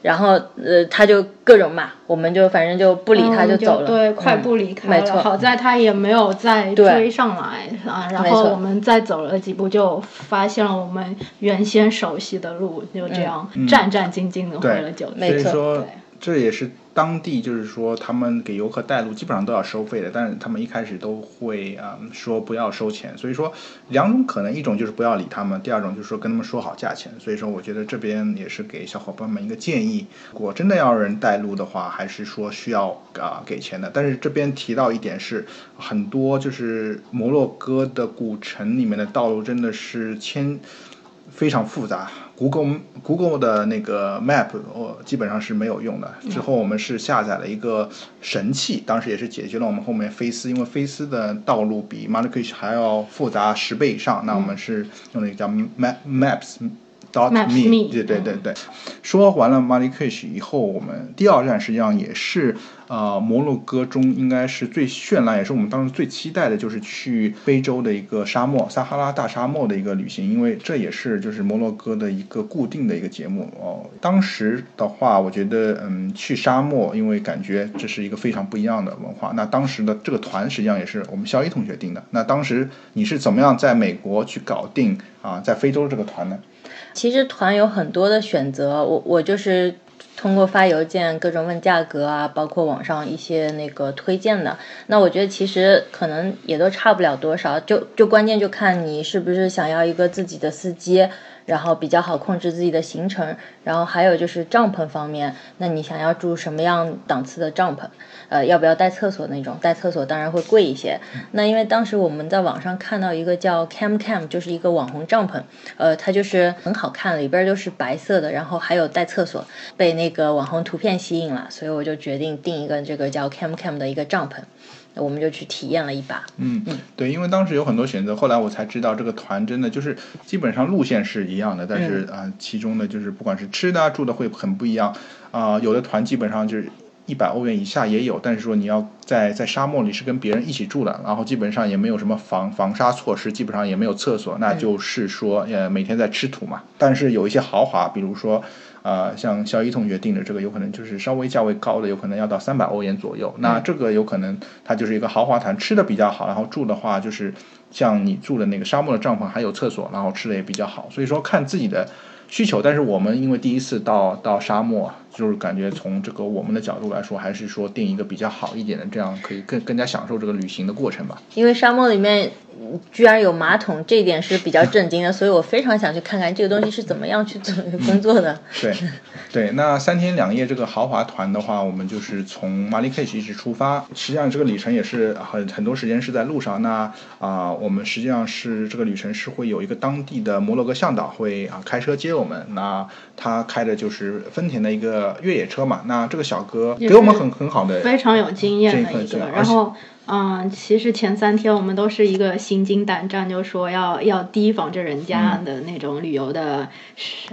然后，呃，他就各种骂，我们就反正就不理他，就走了，对，快步离开了。没错，好在他也没有再追上来啊。然后我们再走了几步，就发现了我们原先熟悉的路，就这样战战兢兢的回了酒店。没错，这也是。当地就是说，他们给游客带路基本上都要收费的，但是他们一开始都会啊说不要收钱。所以说两种可能，一种就是不要理他们，第二种就是说跟他们说好价钱。所以说我觉得这边也是给小伙伴们一个建议：如果真的要人带路的话，还是说需要啊给钱的。但是这边提到一点是，很多就是摩洛哥的古城里面的道路真的是千非常复杂。Google Google 的那个 Map 我基本上是没有用的。之后我们是下载了一个神器，当时也是解决了我们后面飞斯，因为飞斯的道路比 Marrakesh 还要复杂十倍以上。那我们是用了一个叫 Map Maps dot Maps me 对对对对。说完了 Marrakesh 以后，我们第二站实际上也是呃摩洛哥中应该是最绚烂，也是我们当时最期待的，就是去非洲的一个沙漠撒哈拉大沙漠的一个旅行，因为这也是就是摩洛哥的一个固定的一个节目哦。当时的话，我觉得嗯去沙漠，因为感觉这是一个非常不一样的文化。那当时的这个团实际上也是我们肖一同学定的。那当时你是怎么样在美国去搞定啊在非洲这个团呢？其实团有很多的选择，我我就是通过发邮件各种问价格啊，包括网上一些那个推荐的。那我觉得其实可能也都差不了多少，就就关键就看你是不是想要一个自己的司机。然后比较好控制自己的行程，然后还有就是帐篷方面，那你想要住什么样档次的帐篷？呃，要不要带厕所那种？带厕所当然会贵一些。那因为当时我们在网上看到一个叫 Cam Cam，就是一个网红帐篷，呃，它就是很好看，里边就是白色的，然后还有带厕所，被那个网红图片吸引了，所以我就决定订一个这个叫 Cam Cam 的一个帐篷。我们就去体验了一把。嗯嗯，对，因为当时有很多选择，后来我才知道这个团真的就是基本上路线是一样的，但是啊，其中的就是不管是吃的住的会很不一样啊，有的团基本上就是一百欧元以下也有，但是说你要在在沙漠里是跟别人一起住的，然后基本上也没有什么防防沙措施，基本上也没有厕所，那就是说呃每天在吃土嘛。但是有一些豪华，比如说。啊，像肖一同学定的这个，有可能就是稍微价位高的，有可能要到三百欧元左右。那这个有可能它就是一个豪华团，吃的比较好，然后住的话就是像你住的那个沙漠的帐篷，还有厕所，然后吃的也比较好。所以说看自己的需求。但是我们因为第一次到到沙漠，就是感觉从这个我们的角度来说，还是说定一个比较好一点的，这样可以更更加享受这个旅行的过程吧。因为沙漠里面。居然有马桶，这一点是比较震惊的，所以我非常想去看看这个东西是怎么样去做工作的。对，对，那三天两夜这个豪华团的话，我们就是从马里 K 一直出发，实际上这个旅程也是很很多时间是在路上。那啊，我们实际上是这个旅程是会有一个当地的摩洛哥向导会啊开车接我们，那他开的就是丰田的一个越野车嘛。那这个小哥给我们很很好的，非常有经验的一个，然后。嗯，其实前三天我们都是一个心惊胆战，就说要要提防着人家的那种旅游的，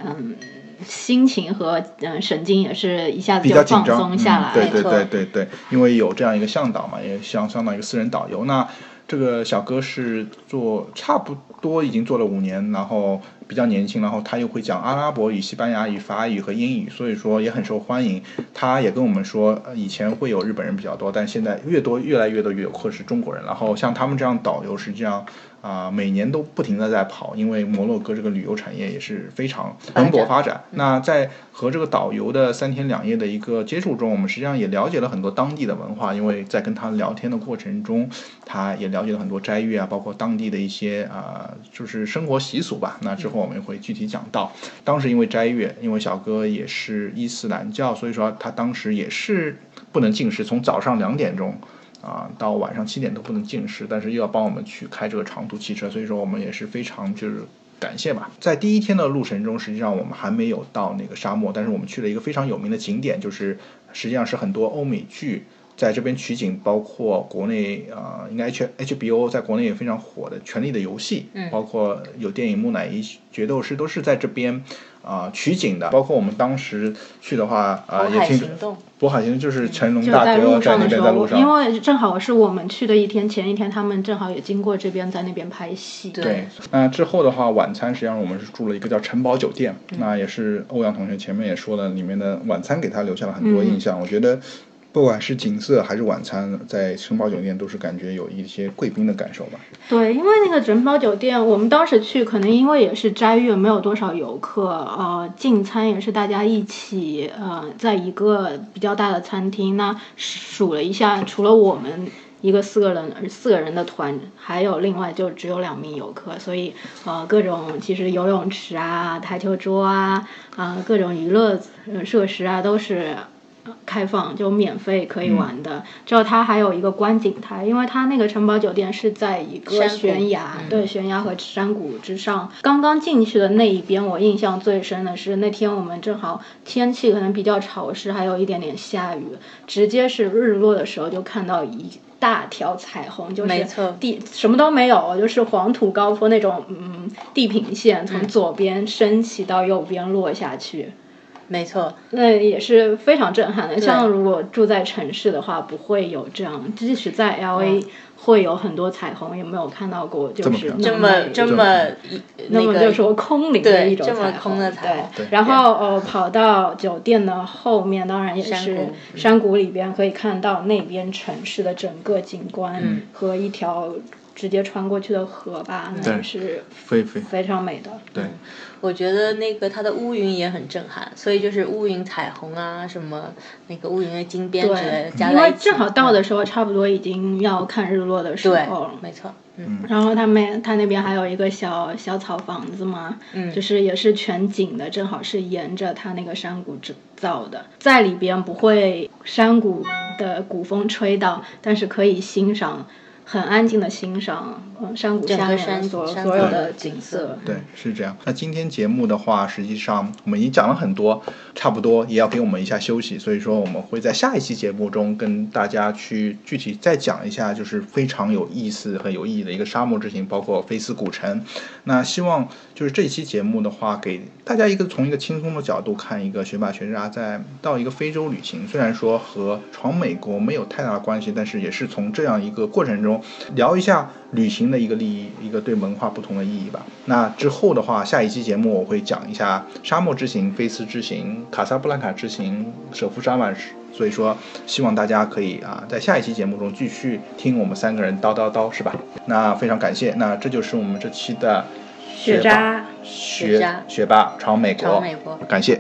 嗯，心情和嗯神经也是一下子就放松下来。对对对对对，因为有这样一个向导嘛，也相相当于一个私人导游。那这个小哥是做差不多已经做了五年，然后。比较年轻，然后他又会讲阿拉伯语、西班牙语、法语和英语，所以说也很受欢迎。他也跟我们说，以前会有日本人比较多，但现在越多越来越多越有或是中国人。然后像他们这样导游，实际上。啊，每年都不停的在跑，因为摩洛哥这个旅游产业也是非常蓬勃发展。那在和这个导游的三天两夜的一个接触中，我们实际上也了解了很多当地的文化，因为在跟他聊天的过程中，他也了解了很多斋月啊，包括当地的一些啊，就是生活习俗吧。那之后我们会具体讲到，当时因为斋月，因为小哥也是伊斯兰教，所以说他当时也是不能进食，从早上两点钟。啊，到晚上七点都不能进食，但是又要帮我们去开这个长途汽车，所以说我们也是非常就是感谢吧。在第一天的路程中，实际上我们还没有到那个沙漠，但是我们去了一个非常有名的景点，就是实际上是很多欧美剧在这边取景，包括国内啊，应该 H HBO 在国内也非常火的《权力的游戏》，嗯，包括有电影《木乃伊决斗士》都是在这边。啊，取景的，包括我们当时去的话，啊，也挺。渤海行动就是成龙大哥在那边在路上。因为正好是我们去的一天，前一天他们正好也经过这边，在那边拍戏。对。那之后的话，晚餐实际上我们是住了一个叫城堡酒店，那也是欧阳同学前面也说了，里面的晚餐给他留下了很多印象。我觉得。不管是景色还是晚餐，在城堡酒店都是感觉有一些贵宾的感受吧。对，因为那个城堡酒店，我们当时去，可能因为也是斋月，没有多少游客，呃，进餐也是大家一起，呃，在一个比较大的餐厅。那数了一下，除了我们一个四个人四个人的团，还有另外就只有两名游客，所以呃，各种其实游泳池啊、台球桌啊啊，各种娱乐设施啊，都是。开放，就免费可以玩的。之后它还有一个观景台，因为它那个城堡酒店是在一个悬崖，嗯对悬崖和山谷之上。刚刚进去的那一边，我印象最深的是那天我们正好天气可能比较潮湿，还有一点点下雨，直接是日落的时候就看到一。大条彩虹就是地什么都没有，就是黄土高坡那种嗯地平线，从左边升起到右边落下去。没错，那也是非常震撼的。像如果住在城市的话，不会有这样，即使在 L A 会有很多彩虹，也没有看到过，就是这么这么那么就说空灵的一种这么彩空的彩虹。对，然后呃跑到酒店的后面，当然也是山谷里边可以看到那边城市的整个景观嗯。和一条直接穿过去的河吧，那是非非非常美的。对，我觉得那个它的乌云也很震撼，所以就是乌云彩虹啊，什么那个乌云的金边之类的对，因为加在一起。正好到的时候，差不多已经要看日落的时候。了。，没错，嗯。然后他们他那边还有一个小小草房子嘛，嗯。就是也是全景的，正好是沿着它那个山谷制造的，在里边不会山谷的古风吹到，但是可以欣赏很安静的欣赏，嗯，山谷下山所所有的的景景色。对，是这样。那今天节目的话，实际上我们已经讲了很多，差不多也要给我们一下休息，所以说我们会在下一期节目中跟大家去具体再讲一下，就是非常有意思和有意义的一个沙漠之行，包括菲斯古城。那希望就是这期节目的话，给大家一个从一个轻松的角度看一个学霸学渣在到一个非洲旅行，虽然说和闯美国没有太大的关系，但是也是从这样一个过程中聊一下旅行的一个利益，一个对文化不同的意义吧。那之后的话，下一期节目我会讲一下沙漠之行、菲斯之行、卡萨布兰卡之行、舍夫沙曼所以说，希望大家可以啊，在下一期节目中继续听我们三个人叨叨叨，是吧？那非常感谢，那这就是我们这期的学渣学学霸闯美国，闯美国感谢。